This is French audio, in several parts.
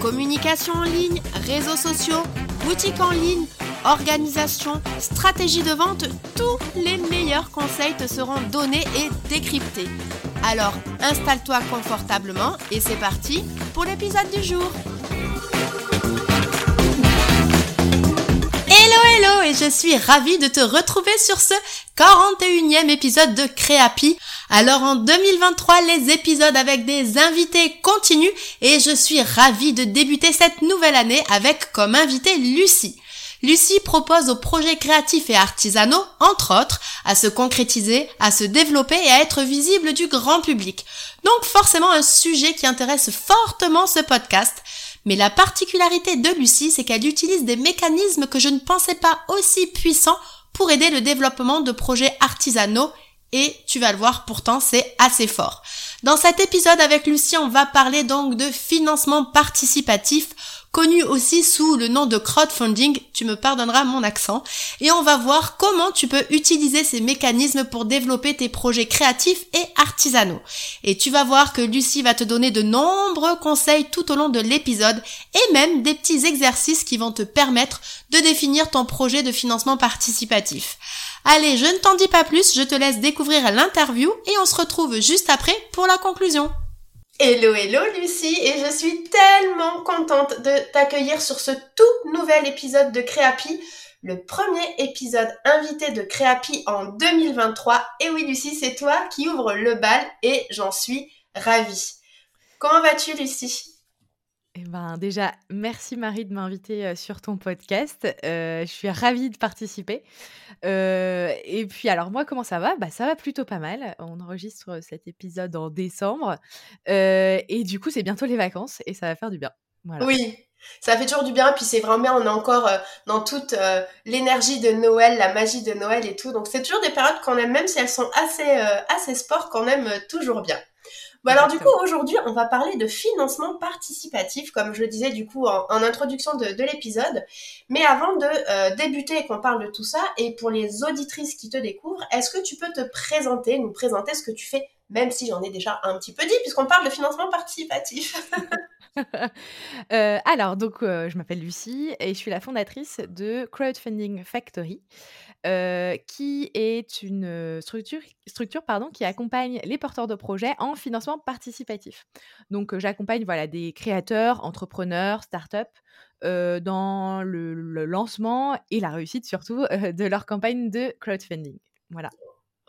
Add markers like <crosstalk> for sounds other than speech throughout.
Communication en ligne, réseaux sociaux, boutique en ligne, organisation, stratégie de vente, tous les meilleurs conseils te seront donnés et décryptés. Alors installe-toi confortablement et c'est parti pour l'épisode du jour. Hello hello et je suis ravie de te retrouver sur ce 41e épisode de Créapi. Alors en 2023, les épisodes avec des invités continuent et je suis ravie de débuter cette nouvelle année avec comme invité Lucie. Lucie propose aux projets créatifs et artisanaux, entre autres, à se concrétiser, à se développer et à être visible du grand public. Donc forcément un sujet qui intéresse fortement ce podcast. Mais la particularité de Lucie, c'est qu'elle utilise des mécanismes que je ne pensais pas aussi puissants pour aider le développement de projets artisanaux et tu vas le voir, pourtant c'est assez fort. Dans cet épisode avec Lucie, on va parler donc de financement participatif, connu aussi sous le nom de crowdfunding, tu me pardonneras mon accent, et on va voir comment tu peux utiliser ces mécanismes pour développer tes projets créatifs et artisanaux. Et tu vas voir que Lucie va te donner de nombreux conseils tout au long de l'épisode et même des petits exercices qui vont te permettre de définir ton projet de financement participatif. Allez, je ne t'en dis pas plus, je te laisse découvrir l'interview et on se retrouve juste après pour la conclusion. Hello, hello Lucie, et je suis tellement contente de t'accueillir sur ce tout nouvel épisode de Créapi, le premier épisode invité de Créapi en 2023. Et oui Lucie, c'est toi qui ouvre le bal et j'en suis ravie. Comment vas-tu Lucie? Eh ben, déjà, merci Marie de m'inviter euh, sur ton podcast. Euh, je suis ravie de participer. Euh, et puis, alors moi, comment ça va? Bah, Ça va plutôt pas mal. On enregistre cet épisode en décembre. et du coup, c'est bientôt les vacances et ça va faire du bien. Oui, ça fait toujours du bien. Puis c'est vraiment bien, on est encore dans toute l'énergie de Noël, la magie de Noël et tout. Donc c'est toujours des périodes qu'on aime, même si elles sont assez, assez sport, qu'on aime toujours bien. Bon alors du coup aujourd'hui on va parler de financement participatif comme je le disais du coup en, introduction de, l'épisode. Mais avant de euh, débuter et qu'on parle de tout ça et pour les auditrices qui te découvrent, est-ce que tu peux te présenter, nous présenter ce que tu fais même si j'en ai déjà un petit peu dit puisqu'on parle de financement participatif? <laughs> <laughs> Euh, alors donc euh, je m'appelle Lucie et je suis la fondatrice de Crowdfunding Factory. Qui est une structure, pardon, qui accompagne les porteurs de projets en financement participatif. Donc, j'accompagne voilà, des créateurs, entrepreneurs, startups dans le, le, lancement et la réussite surtout <laughs> de leur campagne de crowdfunding. Voilà.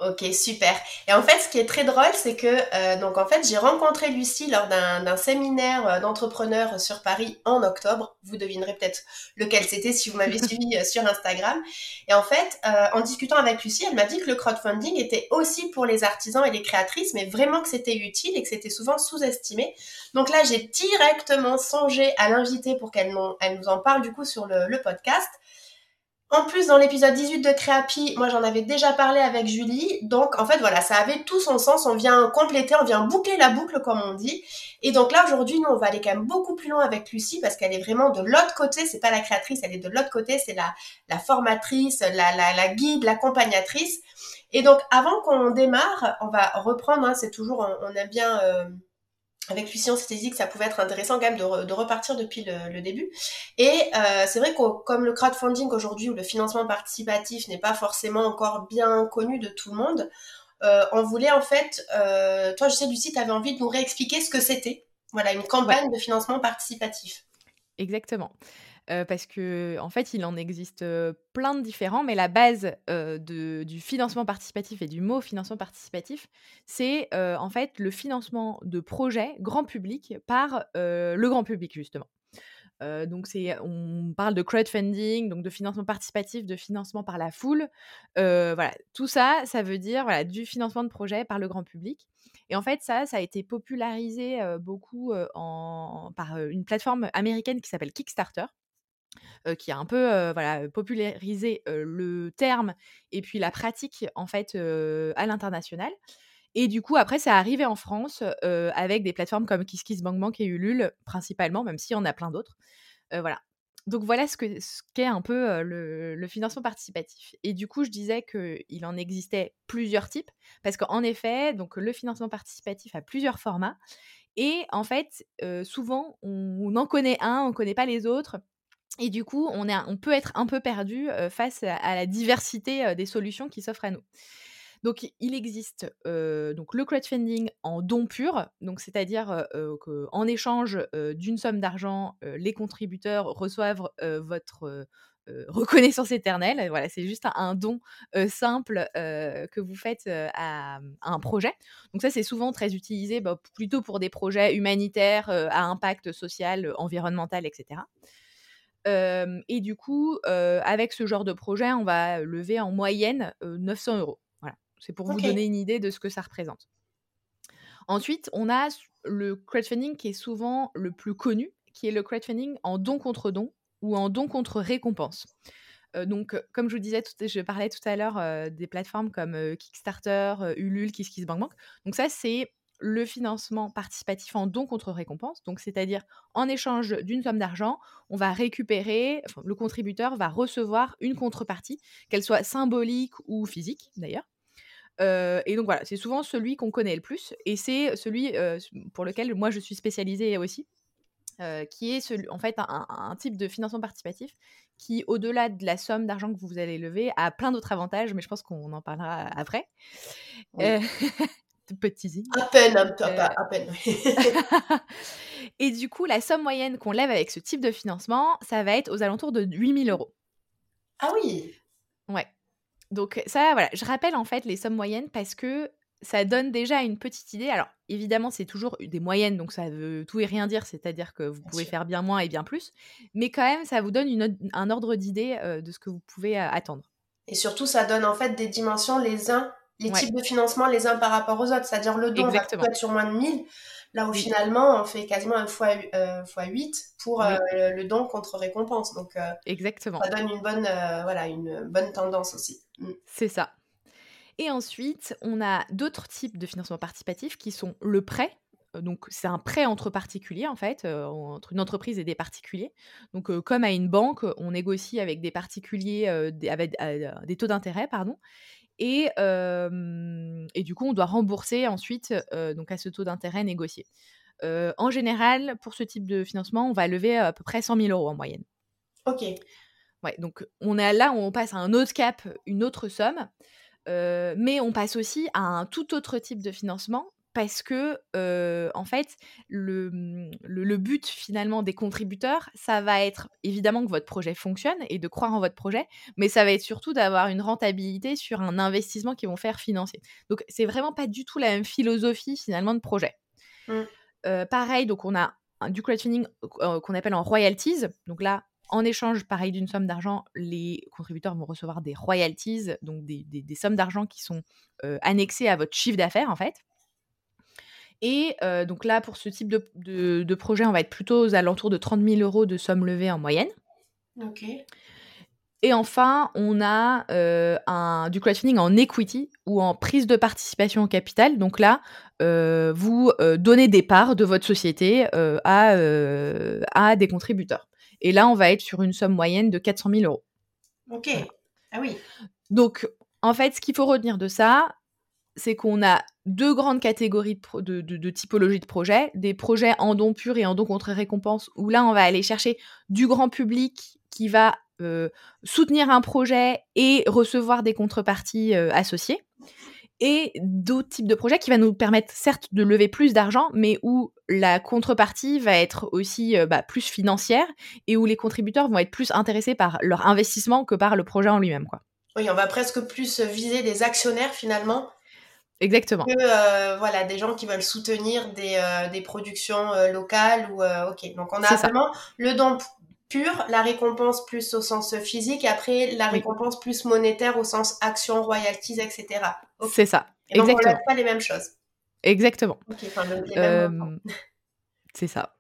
Ok, super. Et en fait, ce qui est très drôle, c'est que euh, donc en fait, j'ai rencontré Lucie lors d'un séminaire euh, d'entrepreneurs sur Paris en octobre. Vous devinerez peut-être lequel c'était si vous m'avez <laughs> suivi euh, sur Instagram. Et en fait, en discutant avec Lucie, elle m'a dit que le crowdfunding était aussi pour les artisans et les créatrices, mais vraiment que c'était utile et que c'était souvent sous-estimé. Donc là, j'ai directement songé à l'inviter pour qu'elle nous en parle du coup sur le, le podcast. En plus, dans l'épisode 18 de Créapi, moi j'en avais déjà parlé avec Julie. Donc en fait voilà, ça avait tout son sens. On vient compléter, on vient boucler la boucle comme on dit. Et donc là aujourd'hui, nous on va aller quand même beaucoup plus loin avec Lucie parce qu'elle est vraiment de l'autre côté. C'est pas la créatrice, elle est de l'autre côté. C'est la, la formatrice, la, la, la guide, l'accompagnatrice. Et donc avant qu'on démarre, on va reprendre. Hein, c'est toujours, on, aime bien. Euh, avec Lucien, on s'était dit que ça pouvait être intéressant quand même de, repartir depuis le, début. Et euh, c'est vrai que comme le crowdfunding aujourd'hui ou le financement participatif n'est pas forcément encore bien connu de tout le monde, euh, on voulait en fait, euh, toi je sais Lucie, tu avais envie de nous réexpliquer ce que c'était. Voilà, une campagne de financement participatif. Exactement. Parce que en fait, il en existe plein de différents, mais la base du financement participatif et du mot financement participatif, c'est en fait le financement de projets grand public par le grand public justement. donc c'est, on parle de crowdfunding, donc de financement participatif, de financement par la foule. voilà, tout ça, ça veut dire voilà, du financement de projet par le grand public. Et en fait, ça, ça a été popularisé beaucoup par une plateforme américaine qui s'appelle Kickstarter. Qui a un peu voilà, popularisé le terme et puis la pratique en fait à l'international. Et du coup, après, ça arrivé en France avec des plateformes comme KissKissBankBank et Ulule, principalement, même s'il y en a plein d'autres. voilà. Donc voilà ce qu'est ce un peu le, financement participatif. Et du coup, je disais qu'il en existait plusieurs types, parce qu'en effet, donc le financement participatif a plusieurs formats. Et en fait, souvent, on, en connaît un, on ne connaît pas les autres. Et du coup, on, est, on peut être un peu perdu face à la diversité des solutions qui s'offrent à nous. Donc, il existe donc le crowdfunding en don pur, donc c'est-à-dire qu'en échange d'une somme d'argent, les contributeurs reçoivent votre reconnaissance éternelle. Voilà, c'est juste un, don simple que vous faites à, un projet. Donc ça, c'est souvent très utilisé bah, plutôt pour des projets humanitaires à impact social, environnemental, etc. et du coup, avec ce genre de projet, on va lever en moyenne 900 euros. C'est pour vous donner une idée de ce que ça représente. Ensuite, on a le crowdfunding qui est souvent le plus connu, qui est le crowdfunding en don contre don ou en don contre récompense. Donc, comme je vous disais, je parlais tout à l'heure des plateformes comme Kickstarter, Ulule, KissKissBankBank. Donc ça, c'est le financement participatif en don contre récompense. Donc, c'est-à-dire en échange d'une somme d'argent, on va récupérer, le contributeur va recevoir une contrepartie, qu'elle soit symbolique ou physique d'ailleurs et donc voilà, c'est souvent celui qu'on connaît le plus, et c'est celui pour lequel moi je suis spécialisée aussi, qui est celui, en fait un, type de financement participatif qui, au-delà de la somme d'argent que vous allez lever, a plein d'autres avantages, mais je pense qu'on en parlera après. <laughs> petit À peine, à peine. <laughs> et du coup, la somme moyenne qu'on lève avec ce type de financement, ça va être aux alentours de 8000 euros. Ah oui Ouais. Donc ça, voilà, je rappelle en fait les sommes moyennes parce que ça donne déjà une petite idée. Alors évidemment, c'est toujours des moyennes, donc ça veut tout et rien dire, c'est-à-dire que vous pouvez faire bien moins et bien plus, mais quand même, ça vous donne un ordre d'idée de ce que vous pouvez attendre. Et surtout, ça donne en fait des dimensions les uns, les types de financement les uns par rapport aux autres, c'est-à-dire le don va être sur moins de 1000, Là où finalement, on fait quasiment un fois, euh, fois 8 pour euh, le, don contre récompense. Donc, euh, Exactement. ça donne une bonne, voilà, une bonne tendance aussi. Mm. C'est ça. Et ensuite, on a d'autres types de financement participatif qui sont le prêt. Donc, c'est un prêt entre particuliers, en fait, entre une entreprise et des particuliers. Donc, comme à une banque, on négocie avec des particuliers avec des taux d'intérêt, pardon. Et, et, du coup, on doit rembourser ensuite donc à ce taux d'intérêt négocié. en général, pour ce type de financement, on va lever à peu près 100 000 euros en moyenne. Ok. Ouais, donc on est là où on passe à un autre cap, une autre somme, mais on passe aussi à un tout autre type de financement parce que, en fait, mmh, le, le, but finalement des contributeurs, ça va être évidemment que votre projet fonctionne et de croire en votre projet, mais ça va être surtout d'avoir une rentabilité sur un investissement qu'ils vont faire financer. Donc, c'est vraiment pas du tout la même philosophie finalement de projet. Mmh. pareil, donc on a du crowdfunding qu'on appelle en royalties. Donc là, en échange, pareil, d'une somme d'argent, les contributeurs vont recevoir des royalties, donc des, des, sommes d'argent qui sont annexées à votre chiffre d'affaires, en fait. Et donc là, pour ce type de, projet, on va être plutôt aux alentours de 30 000 euros de somme levée en moyenne. Ok. Et enfin, on a un, du crowdfunding en equity ou en prise de participation au capital. Donc là, vous donnez des parts de votre société à, à des contributeurs. Et là, on va être sur une somme moyenne de 400 000 euros. Ok. Ah oui. Donc, en fait, ce qu'il faut retenir de ça, c'est qu'on a deux grandes catégories de, de, typologie de projets. Des projets en don pur et en don contre récompense, où là, on va aller chercher du grand public qui va euh, soutenir un projet et recevoir des contreparties euh, associées. Et d'autres types de projets qui vont nous permettre certes de lever plus d'argent, mais où la contrepartie va être aussi euh, bah, plus financière et où les contributeurs vont être plus intéressés par leur investissement que par le projet en lui-même. Oui, on va presque plus viser des actionnaires finalement Exactement. Que voilà, des gens qui veulent soutenir des, des productions locales ou ok. Donc on a vraiment le don pur, la récompense plus au sens physique, et après la récompense plus monétaire au sens action, royalties, etc. C'est ça. Exactement. Donc on pas les mêmes choses. Exactement. c'est ça.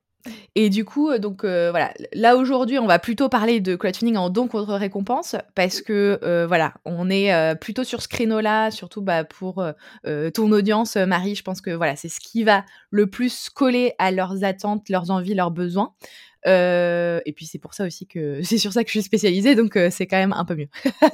Et du coup, donc voilà, là aujourd'hui, on va plutôt parler de crowdfunding en don contre récompense parce que voilà, on est plutôt sur ce créneau-là, surtout bah, pour ton audience, Marie. Je pense que voilà, c'est ce qui va le plus coller à leurs attentes, leurs envies, leurs besoins. Euh, et puis c'est pour ça aussi que <laughs> c'est sur ça que je suis spécialisée, donc euh, c'est quand même un peu mieux.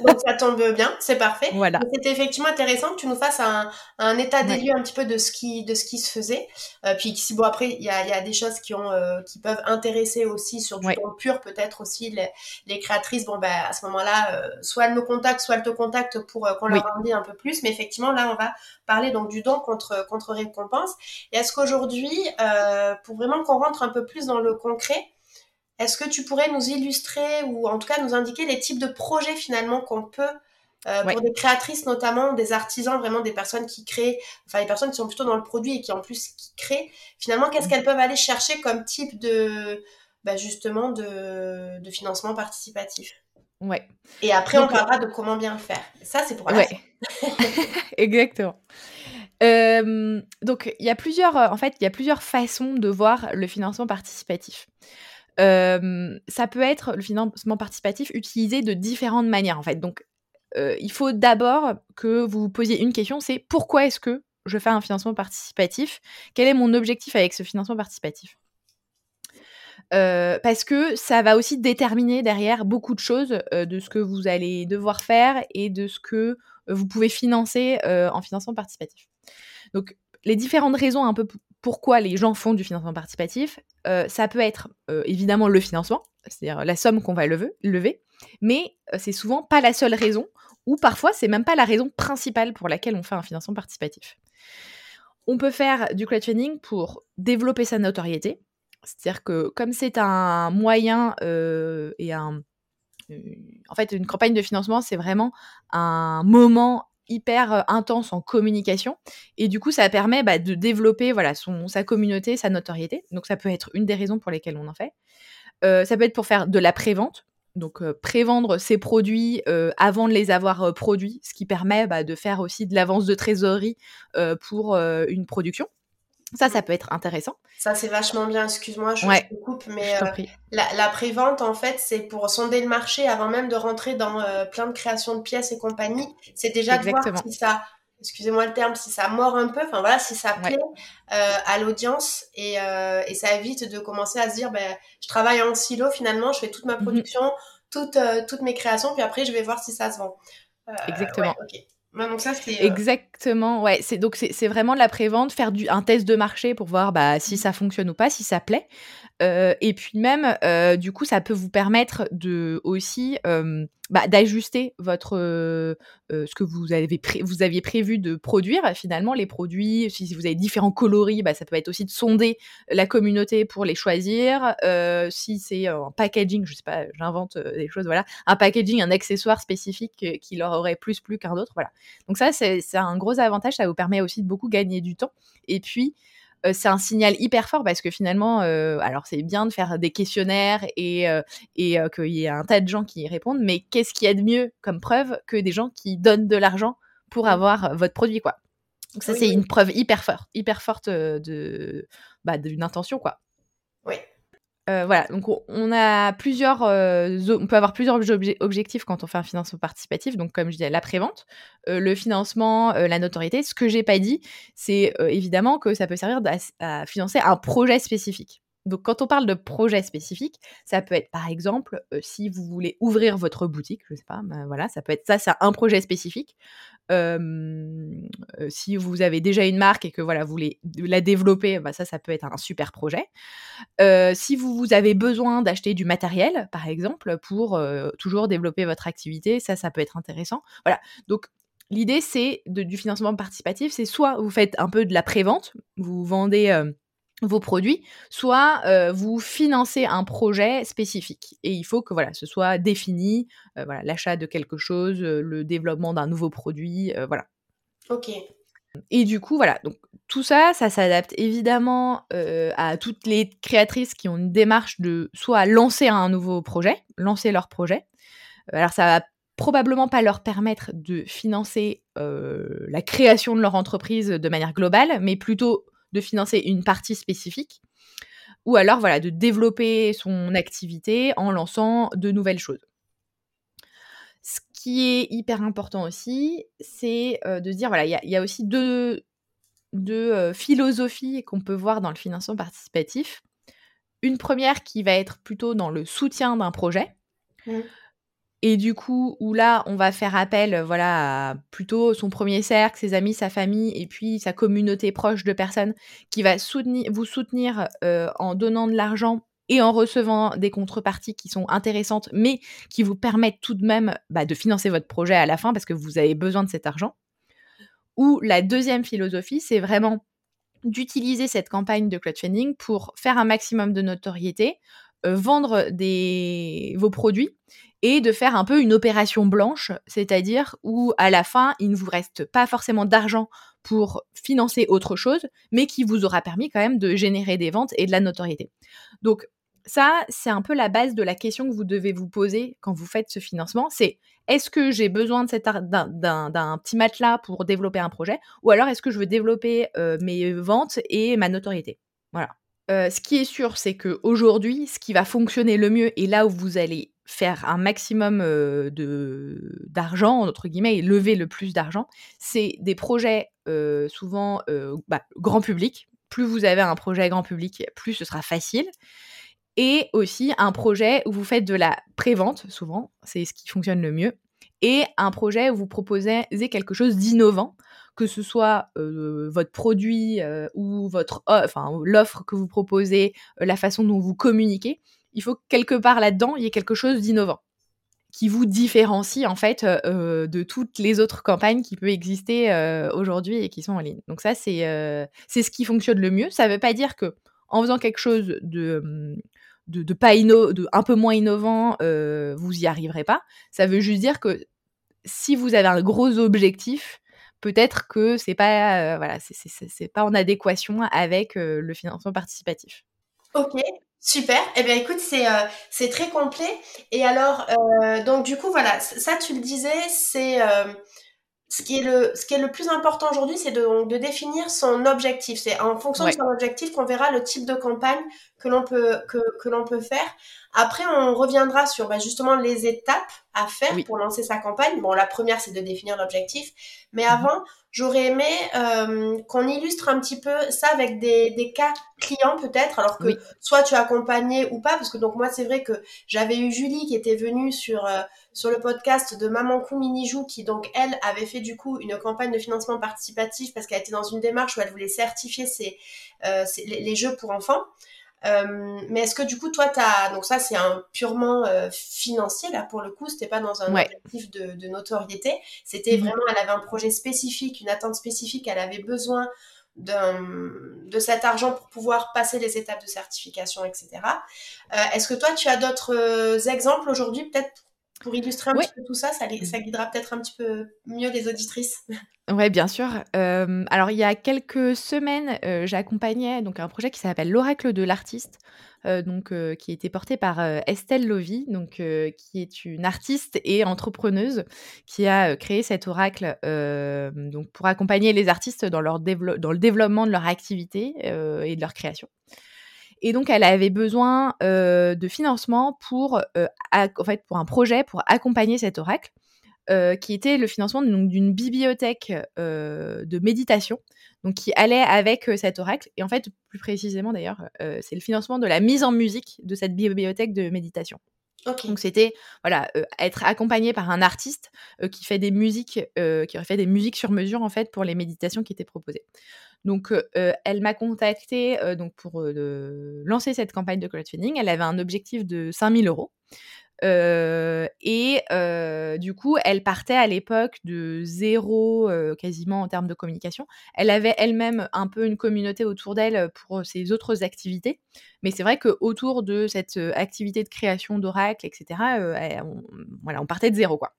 donc ça tombe bien, c'est parfait. Voilà. C'était effectivement intéressant que tu nous fasses un, un état des lieux un petit peu de ce qui de ce qui se faisait. Euh, puis si bon après il y a, y a, des choses qui ont qui peuvent intéresser aussi sur du temps pur peut-être aussi les, les, créatrices. Bon ben à ce moment-là, soit elles nous contactent, soit elles te contactent pour qu'on leur en dise un peu plus. Mais effectivement là on va parler donc du don contre contre récompense. Et est-ce qu'aujourd'hui, pour vraiment qu'on rentre un peu plus dans le concret est-ce que tu pourrais nous illustrer ou en tout cas nous indiquer les types de projets finalement qu'on peut euh, pour des créatrices notamment, des artisans, vraiment des personnes qui créent, enfin des personnes qui sont plutôt dans le produit et qui en plus qui créent, finalement qu'est-ce qu'elles peuvent aller chercher comme type de bah, justement de, de, financement participatif? Ouais. Et après on parlera de comment bien le faire. Ça c'est pour la ouais. <laughs> <laughs> Exactement. Euh, donc il y a plusieurs, en fait, il y a plusieurs façons de voir le financement participatif ça peut être le financement participatif utilisé de différentes manières en fait. Donc il faut d'abord que vous vous posiez une question, c'est pourquoi est-ce que je fais un financement participatif? Quel est mon objectif avec ce financement participatif? Parce que ça va aussi déterminer derrière beaucoup de choses de ce que vous allez devoir faire et de ce que vous pouvez financer en financement participatif. Donc les différentes raisons un peu pourquoi les gens font du financement participatif, euh, ça peut être euh, évidemment le financement, c'est-à-dire la somme qu'on va lever, lever mais euh, c'est souvent pas la seule raison, ou parfois c'est même pas la raison principale pour laquelle on fait un financement participatif. On peut faire du crowdfunding pour développer sa notoriété, c'est-à-dire que comme c'est un moyen et un en fait, une campagne de financement, c'est vraiment un moment hyper euh, intense en communication. Et du coup ça permet bah, de développer voilà sa communauté sa notoriété. Donc ça peut être une des raisons pour lesquelles on en fait. Euh, ça peut être pour faire de la prévente. Donc euh, prévendre ses produits avant de les avoir produits. Ce qui permet bah, de faire aussi de l'avance de trésorerie pour une production ça, ça peut être intéressant. Ça, c'est vachement bien. Excuse-moi, je, te coupe, mais euh, la, la prévente, en fait, c'est pour sonder le marché avant même de rentrer dans euh, plein de créations de pièces et compagnie. C'est déjà de voir si ça, excusez-moi le terme, si ça mord un peu, enfin voilà, si ça plaît euh, à l'audience et, et, ça évite de commencer à se dire, ben, je travaille en silo finalement, je fais toute ma mhm. production, toutes, toutes mes créations, puis après, je vais voir si ça se vend. Exactement. Ça, euh, Exactement, ouais. C'est donc c'est vraiment de la prévente, faire un test de marché pour voir bah, si ça fonctionne ou pas, si ça plaît. Euh, et puis même, euh, du coup, ça peut vous permettre de aussi bah, d'ajuster votre ce que vous avez vous aviez prévu de produire. Finalement, les produits, si vous avez différents coloris, bah, ça peut être aussi de sonder la communauté pour les choisir. si c'est un packaging, je sais pas, j'invente des choses, voilà, un packaging, un accessoire spécifique qui leur aurait plus plu qu'un autre, voilà. Donc ça, c'est un gros avantage. Ça vous permet aussi de beaucoup gagner du temps. Et puis euh, c'est un signal hyper fort parce que finalement, euh, alors c'est bien de faire des questionnaires et, euh, et qu'il y ait un tas de gens qui y répondent, mais qu'est-ce qu'il y a de mieux comme preuve que des gens qui donnent de l'argent pour mmh. avoir votre produit, quoi? Donc ça, c'est une preuve hyper forte, hyper forte de, bah, d'une intention, quoi. Oui. Euh, voilà, donc on a plusieurs, euh, on peut avoir plusieurs objectifs quand on fait un financement participatif. Donc comme je disais, la prévente, euh, le financement, la notoriété. Ce que j'ai pas dit, c'est évidemment que ça peut servir à, financer un projet spécifique. Donc, quand on parle de projet spécifique, ça peut être par exemple euh, si vous voulez ouvrir votre boutique, je sais pas, ben voilà, ça peut être ça, c'est un projet spécifique. Euh, si vous avez déjà une marque et que voilà, vous voulez la développer, bah, ça, ça peut être un super projet. Euh, si vous, vous, avez besoin d'acheter du matériel, par exemple, pour toujours développer votre activité, ça, ça peut être intéressant. Voilà. Donc, l'idée, c'est du financement participatif, c'est soit vous faites un peu de la prévente, vous vendez vos produits, soit euh, vous financez un projet spécifique. Et il faut que voilà, ce soit défini, euh, voilà, l'achat de quelque chose, euh, le développement d'un nouveau produit, voilà. Ok. Et du coup, voilà, donc tout ça, ça s'adapte évidemment à toutes les créatrices qui ont une démarche de soit lancer un nouveau projet, lancer leur projet. Alors ça va probablement pas leur permettre de financer la création de leur entreprise de manière globale, mais plutôt de financer une partie spécifique. Ou alors, voilà, de développer son activité en lançant de nouvelles choses. Ce qui est hyper important aussi, c'est de se dire, voilà, il y, a aussi deux, de philosophie qu'on peut voir dans le financement participatif. Une première qui va être plutôt dans le soutien d'un projet. Mmh. Et du coup, où là, on va faire appel, voilà, à plutôt son premier cercle, ses amis, sa famille, et puis sa communauté proche de personnes qui va vous soutenir en donnant de l'argent et en recevant des contreparties qui sont intéressantes, mais qui vous permettent tout de même bah, de financer votre projet à la fin parce que vous avez besoin de cet argent. Ou la deuxième philosophie, c'est vraiment d'utiliser cette campagne de crowdfunding pour faire un maximum de notoriété, euh, vendre vos produits et de faire un peu une opération blanche, c'est-à-dire où à la fin, il ne vous reste pas forcément d'argent pour financer autre chose, mais qui vous aura permis quand même de générer des ventes et de la notoriété. Donc ça, c'est un peu la base de la question que vous devez vous poser quand vous faites ce financement. C'est est-ce que j'ai besoin d'un petit matelas pour développer un projet ou alors est-ce que je veux développer euh, mes ventes et ma notoriété? Voilà. Euh, ce qui est sûr, c'est qu'aujourd'hui, ce qui va fonctionner le mieux et là où vous allez faire un maximum euh, d'argent, entre guillemets, et lever le plus d'argent, c'est des projets souvent bah, grand public. Plus vous avez un projet grand public, plus ce sera facile. Et aussi un projet où vous faites de la prévente, souvent, c'est ce qui fonctionne le mieux, et un projet où vous proposez quelque chose d'innovant, que ce soit votre produit ou votre enfin l'offre que vous proposez, la façon dont vous communiquez, il faut que quelque part là-dedans, il y ait quelque chose d'innovant qui vous différencie en fait de toutes les autres campagnes qui peuvent exister aujourd'hui et qui sont en ligne. Donc ça c'est ce qui fonctionne le mieux. Ça ne veut pas dire que en faisant quelque chose de hum, pas de un peu moins innovant, euh, vous y arriverez pas. Ça veut juste dire que si vous avez un gros objectif, peut-être que c'est pas euh, voilà, c'est pas en adéquation avec euh, le financement participatif. Ok, super. Eh bien, écoute, c'est c'est très complet. Et alors, donc du coup, voilà, ça tu le disais, c'est ce qui est le, ce qui est le plus important aujourd'hui, c'est de, de, définir son objectif. C'est en fonction de son objectif qu'on verra le type de campagne que l'on peut, que, que l'on peut faire. Après, on reviendra sur bah, justement les étapes à faire pour lancer sa campagne. Bon, la première, c'est de définir l'objectif. Mais mhm. avant, j'aurais aimé euh, qu'on illustre un petit peu ça avec des, des cas clients peut-être, alors que soit tu as accompagné ou pas, parce que donc moi, c'est vrai que j'avais eu Julie qui était venue sur... Euh, sur le podcast de Maman Kou Minijou qui donc elle avait fait du coup une campagne de financement participatif parce qu'elle était dans une démarche où elle voulait certifier ses, euh, les, jeux pour enfants. Euh, mais est-ce que du coup toi tu as donc ça c'est un purement euh, financier là pour le coup c'était pas dans un objectif de, notoriété c'était mhm. vraiment elle avait un projet spécifique une attente spécifique elle avait besoin de cet argent pour pouvoir passer les étapes de certification, etc. Est-ce que toi, tu as d'autres exemples aujourd'hui, peut-être pour illustrer un petit peu tout ça, ça, ça guidera peut-être un petit peu mieux les auditrices. <laughs> Oui, bien sûr. Euh, alors, il y a quelques semaines, euh, j'accompagnais donc un projet qui s'appelle l'oracle de l'artiste, euh, donc qui a été porté par Estelle Lovy, donc qui est une artiste et entrepreneuse qui a créé cet oracle donc pour accompagner les artistes dans leur dans le développement de leur activité et de leur création. Et donc, elle avait besoin euh, de financement pour, euh, en fait, pour un projet pour accompagner cet oracle, euh, qui était le financement d'une bibliothèque de méditation, donc qui allait avec cet oracle. Et en fait, plus précisément d'ailleurs, c'est le financement de la mise en musique de cette bibliothèque de méditation. Donc c'était voilà être accompagné par un artiste qui fait des musiques, qui aurait fait des musiques sur mesure en fait pour les méditations qui étaient proposées. Donc, elle m'a contactée donc pour lancer cette campagne de crowdfunding. Elle avait un objectif de 5000 euros. et du coup, elle partait à l'époque de zéro quasiment en termes de communication. Elle avait elle-même un peu une communauté autour d'elle pour ses autres activités. Mais c'est vrai qu'autour de cette activité de création d'oracle, etc., on, voilà, on partait de zéro. Quoi.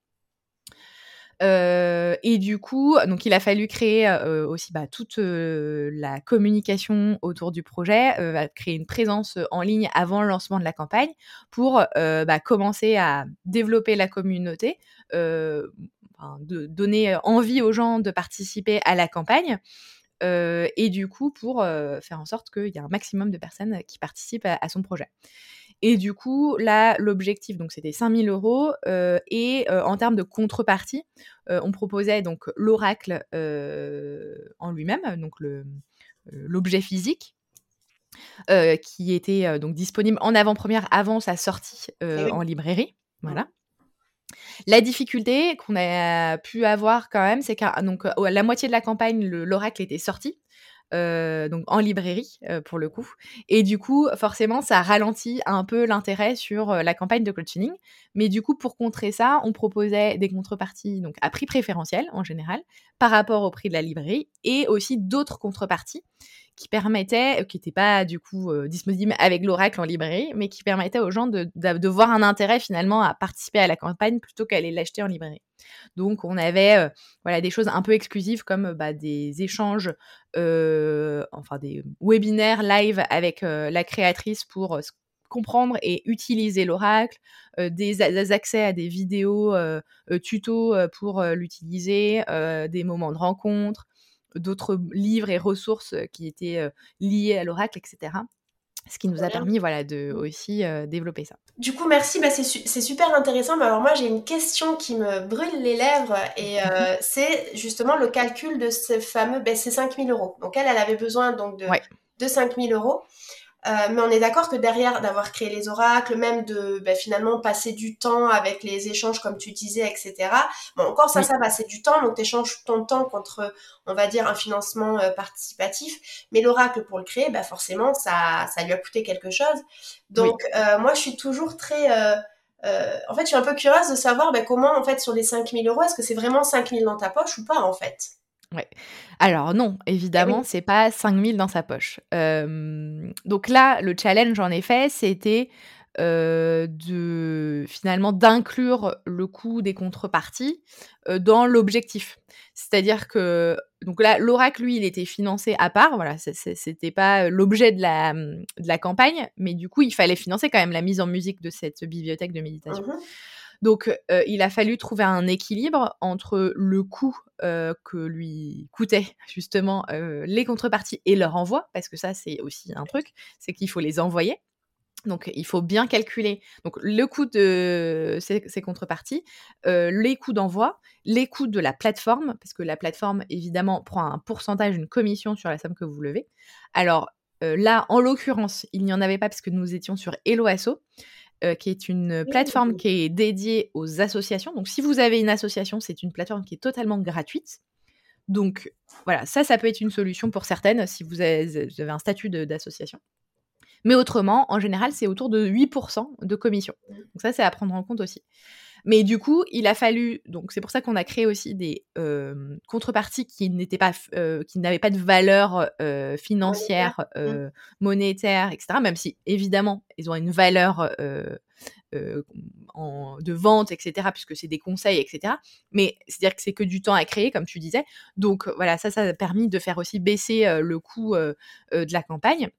Et du coup, donc il a fallu créer aussi bah, toute la communication autour du projet, créer une présence en ligne avant le lancement de la campagne pour bah, commencer à développer la communauté, donner envie aux gens de participer à la campagne. et du coup, pour faire en sorte qu'il y ait un maximum de personnes qui participent à son projet. Et du coup, là, l'objectif, donc c'était 5000 euros. Euh, et euh, en termes de contrepartie, euh, on proposait donc l'oracle en lui-même, donc l'objet physique, qui était donc disponible en avant-première avant sa sortie eh en librairie. Voilà. La difficulté qu'on a pu avoir quand même, c'est qu'à la moitié de la campagne, l'oracle était sorti. Euh, donc en librairie euh, pour le coup. Et du coup, forcément, ça ralentit un peu l'intérêt sur euh, la campagne de crowdfunding. Mais du coup, pour contrer ça, on proposait des contreparties donc à prix préférentiel en général par rapport au prix de la librairie et aussi d'autres contreparties qui permettait, euh, qui n'était pas du coup euh, disponible avec l'oracle en librairie, mais qui permettait aux gens de, de, voir un intérêt finalement à participer à la campagne plutôt qu'à aller l'acheter en librairie. Donc on avait euh, voilà des choses un peu exclusives comme bah, des échanges, enfin des webinaires live avec la créatrice pour comprendre et utiliser l'oracle, des, accès à des vidéos tutos pour l'utiliser, des moments de rencontre, d'autres livres et ressources qui étaient liées à l'oracle, etc. Ce qui nous a permis voilà, de aussi développer ça. Du coup, merci, bah, c'est super intéressant. Mais alors moi, j'ai une question qui me brûle les lèvres et mmh <laughs> c'est justement le calcul de ces fameux, ben, ces 5000 euros. Donc elle, elle avait besoin donc de, de 5000 euros. Euh, mais on est d'accord que derrière d'avoir créé les oracles, même de ben, finalement passer du temps avec les échanges comme tu disais, etc. Bon, encore ça, ça va, c'est du temps, donc tu échanges ton temps contre, on va dire, un financement euh, participatif. Mais l'oracle pour le créer, ben, forcément, ça, ça lui a coûté quelque chose. Donc euh, moi, je suis toujours très... en fait, je suis un peu curieuse de savoir ben, comment, en fait, sur les 5000 euros, est-ce que c'est vraiment 5000 dans ta poche ou pas, en fait? Ouais. Alors non, eh évidemment, c'est pas 5000 dans sa poche. donc là, le challenge en effet, c'était, de finalement d'inclure le coût des contreparties, dans l'objectif. C'est-à-dire que donc là, l'oracle, lui, il était financé à part, voilà, c'était pas, l'objet de la, de la campagne, mais du coup, il fallait financer quand même la mise en musique de cette bibliothèque de méditation. Mmh donc, euh, il a fallu trouver un équilibre entre le coût euh, que lui coûtaient justement euh, les contreparties et leur envoi, parce que ça, c'est aussi un truc, c'est qu'il faut les envoyer. Donc, il faut bien calculer le coût de ces, contreparties, les coûts d'envoi, les coûts de la plateforme, parce que la plateforme, évidemment, prend un pourcentage, une commission sur la somme que vous levez. Alors, là, en l'occurrence, il n'y en avait pas parce que nous étions sur Eloasso. Euh, qui est une plateforme qui est dédiée aux associations. Donc, si vous avez une association, c'est une plateforme qui est totalement gratuite. Donc, voilà, ça, ça peut être une solution pour certaines si vous avez, un statut d'association. Mais autrement, en général, c'est autour de 8% de commission. Donc, ça, c'est à prendre en compte aussi. Mais du coup, il a fallu, donc c'est pour ça qu'on a créé aussi des contreparties qui n'étaient pas, qui n'avaient pas de valeur financière, mmh. monétaire, etc. Même si évidemment, ils ont une valeur de vente, etc. Puisque c'est des conseils, etc. Mais c'est-à-dire que c'est que du temps à créer, comme tu disais. Donc voilà, ça, ça a permis de faire aussi baisser le coût de la campagne.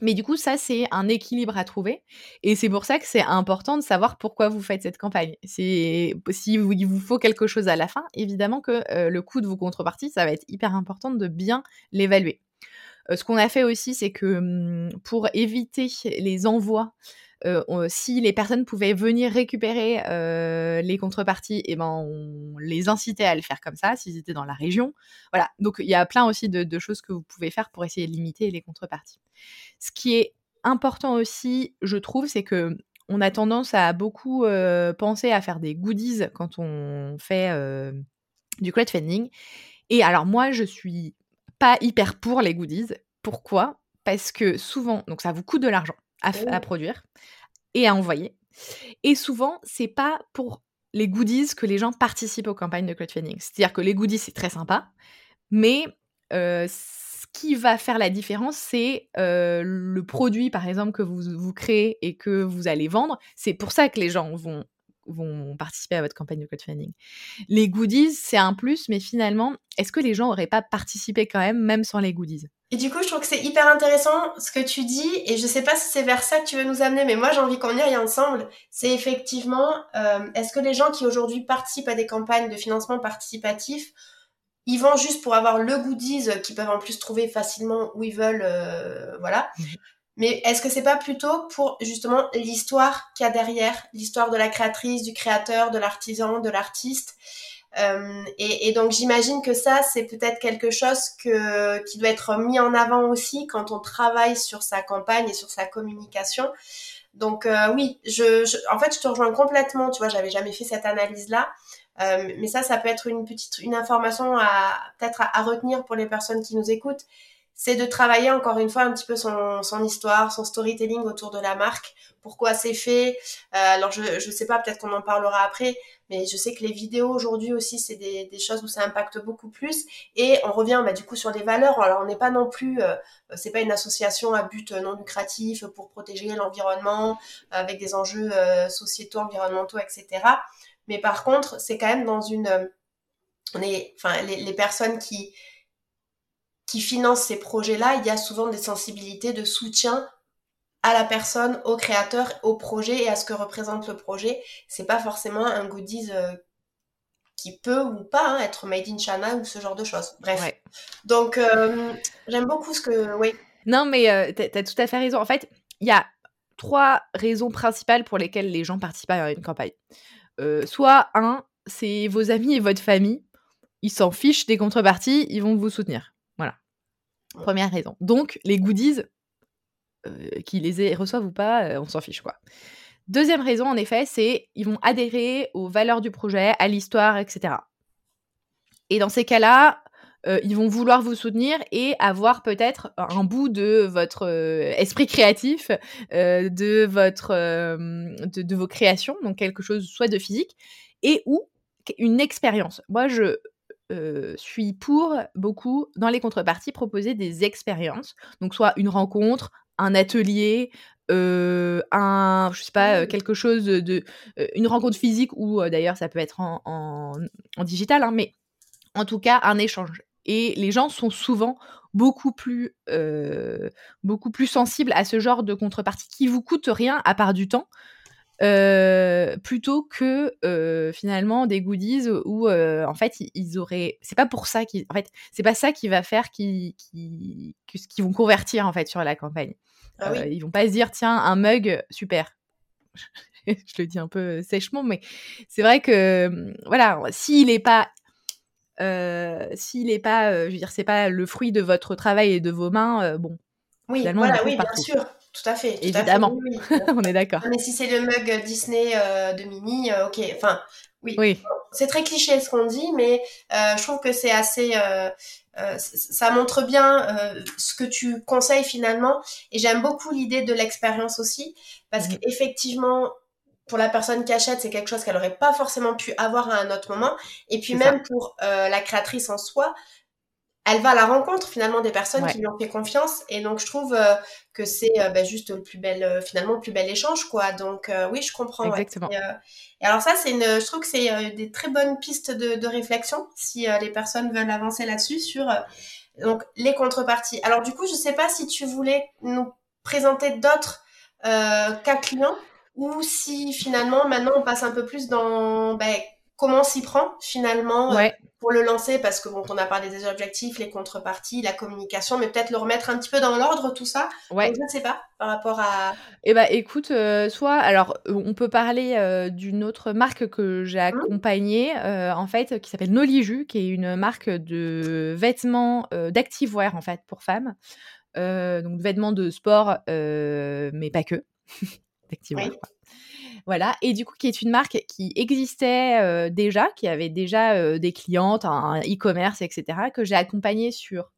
Mais du coup, ça, c'est un équilibre à trouver. Et c'est pour ça que c'est important de savoir pourquoi vous faites cette campagne. Si vous, il faut quelque chose à la fin, évidemment que euh, le coût de vos contreparties, ça va être hyper important de bien l'évaluer. Euh, ce qu'on a fait aussi, c'est que hum, pour éviter les envois euh, si les personnes pouvaient venir récupérer les contreparties, eh ben on les incitait à le faire comme ça, s'ils étaient dans la région. Voilà. Donc il y a plein aussi de, choses que vous pouvez faire pour essayer de limiter les contreparties. Ce qui est important aussi, je trouve, c'est que on a tendance à beaucoup euh, penser à faire des goodies quand on fait du crowdfunding. Et alors moi, je suis pas hyper pour les goodies. Pourquoi? Parce que souvent, donc ça vous coûte de l'argent à, produire et à envoyer. Et souvent, c'est pas pour les goodies que les gens participent aux campagnes de crowdfunding. C'est-à-dire que les goodies, c'est très sympa, mais ce qui va faire la différence, c'est le produit, par exemple, que vous, vous créez et que vous allez vendre. C'est pour ça que les gens vont vont participer à votre campagne de crowdfunding. Les goodies, c'est un plus, mais finalement, est-ce que les gens n'auraient pas participé quand même, même sans les goodies? Et du coup, je trouve que c'est hyper intéressant ce que tu dis, et je sais pas si c'est vers ça que tu veux nous amener, mais moi j'ai envie qu'on y aille ensemble. C'est effectivement, euh, est-ce que les gens qui aujourd'hui participent à des campagnes de financement participatif, ils vont juste pour avoir le goodies qu'ils peuvent en plus trouver facilement où ils veulent, euh, voilà. Mhm. Mais est-ce que c'est pas plutôt pour justement l'histoire qu'il y a derrière, l'histoire de la créatrice, du créateur, de l'artisan, de l'artiste euh, et, et, donc j'imagine que ça, c'est peut-être quelque chose que, qui doit être mis en avant aussi quand on travaille sur sa campagne et sur sa communication. Donc euh, oui, je, je, en fait, je te rejoins complètement. Tu vois, j'avais jamais fait cette analyse-là. Euh, mais ça, ça peut être une petite une information à peut-être à, retenir pour les personnes qui nous écoutent. C'est de travailler encore une fois un petit peu son, son histoire, son storytelling autour de la marque. Pourquoi c'est fait? Euh, alors je je sais pas, peut-être qu'on en parlera après, mais je sais que les vidéos aujourd'hui aussi, c'est des, des, choses où ça impacte beaucoup plus. Et on revient bah, du coup sur les valeurs. Alors on n'est pas non plus, euh, c'est pas une association à but non lucratif pour protéger l'environnement avec des enjeux euh, sociétaux, environnementaux, etc. Mais par contre, c'est quand même dans une, euh, on est, enfin les, les personnes qui qui financent ces projets-là, il y a souvent des sensibilités de soutien à la personne, au créateur, au projet et à ce que représente le projet. C'est pas forcément un goodies euh, qui peut ou pas hein, être made in China ou ce genre de choses. Bref. Donc, euh, j'aime beaucoup ce que. Oui. Non, mais euh, tu as tout à fait raison. En fait, il y a trois raisons principales pour lesquelles les gens participent à une campagne. Soit, un, c'est vos amis et votre famille. Ils s'en fichent des contreparties, ils vont vous soutenir. Voilà. Première raison. Donc, les goodies, euh, qu'ils les reçoivent ou pas, euh, on s'en fiche quoi. Deuxième raison, en effet, c'est ils vont adhérer aux valeurs du projet, à l'histoire, etc. Et dans ces cas-là, euh, ils vont vouloir vous soutenir et avoir peut-être un bout de votre esprit créatif, de votre, de, vos créations, donc quelque chose soit de physique et ou une expérience. Moi, je suis pour beaucoup dans les contreparties proposer des expériences, donc soit une rencontre, un atelier, euh, un, je sais pas, quelque chose de, euh, une rencontre physique ou euh, d'ailleurs ça peut être en, en, digital, hein, mais en tout cas un échange. Et les gens sont souvent beaucoup plus, beaucoup plus sensibles à ce genre de contrepartie qui vous coûte rien à part du temps. plutôt que finalement des goodies où en fait ils, auraient c'est pas pour ça qui en fait c'est pas ça qui va faire qu'ils qui, qui, vont convertir en fait sur la campagne ah euh, ils vont pas se dire tiens un mug super. <laughs> je le dis un peu sèchement, mais c'est vrai que mmh, voilà, s'il n'est pas euh, s'il n'est pas, euh, je veux dire, c'est pas le fruit de votre travail et de vos mains, bon. Oui, voilà, oui, bien sûr, tout à fait. Évidemment, <laughs> on est d'accord. Mais si c'est le mug Disney de Mini, ok, enfin, oui. oui. C'est très cliché ce qu'on dit, mais je trouve que c'est assez, euh, ça montre bien euh, ce que tu conseilles finalement. Et j'aime beaucoup l'idée de l'expérience aussi, parce mmh. qu'effectivement, pour la personne qui achète, c'est quelque chose qu'elle n'aurait pas forcément pu avoir à un autre moment. Et puis même pour euh, la créatrice en soi, elle va à la rencontre finalement des personnes qui lui ont fait confiance. Et donc je trouve euh, que c'est euh, bah, juste le plus bel finalement le plus bel échange quoi. Donc oui je comprends exactement. Et, alors ça c'est une je trouve que c'est des très bonnes pistes de, de réflexion si les personnes veulent avancer là-dessus sur donc les contreparties. Alors du coup je sais pas si tu voulais nous présenter d'autres cas clients ou si finalement maintenant on passe un peu plus dans ben, comment s'y prend finalement ouais pour le lancer? Parce que bon, on a parlé des objectifs, les contreparties, la communication, mais peut-être le remettre un petit peu dans l'ordre tout ça. Ouais. je ne sais pas par rapport à. Eh ben, écoute, euh, soit alors euh, on peut parler euh, d'une autre marque que j'ai mmh. accompagnée en fait, qui s'appelle Noliju, qui est une marque de vêtements d'activewear en fait pour femmes, donc vêtements de sport, mais pas que. <laughs> d'activewear. Voilà, et du coup, qui est une marque qui existait euh, déjà, qui avait déjà euh, des clientes, un e-commerce, etc., que j'ai accompagné sur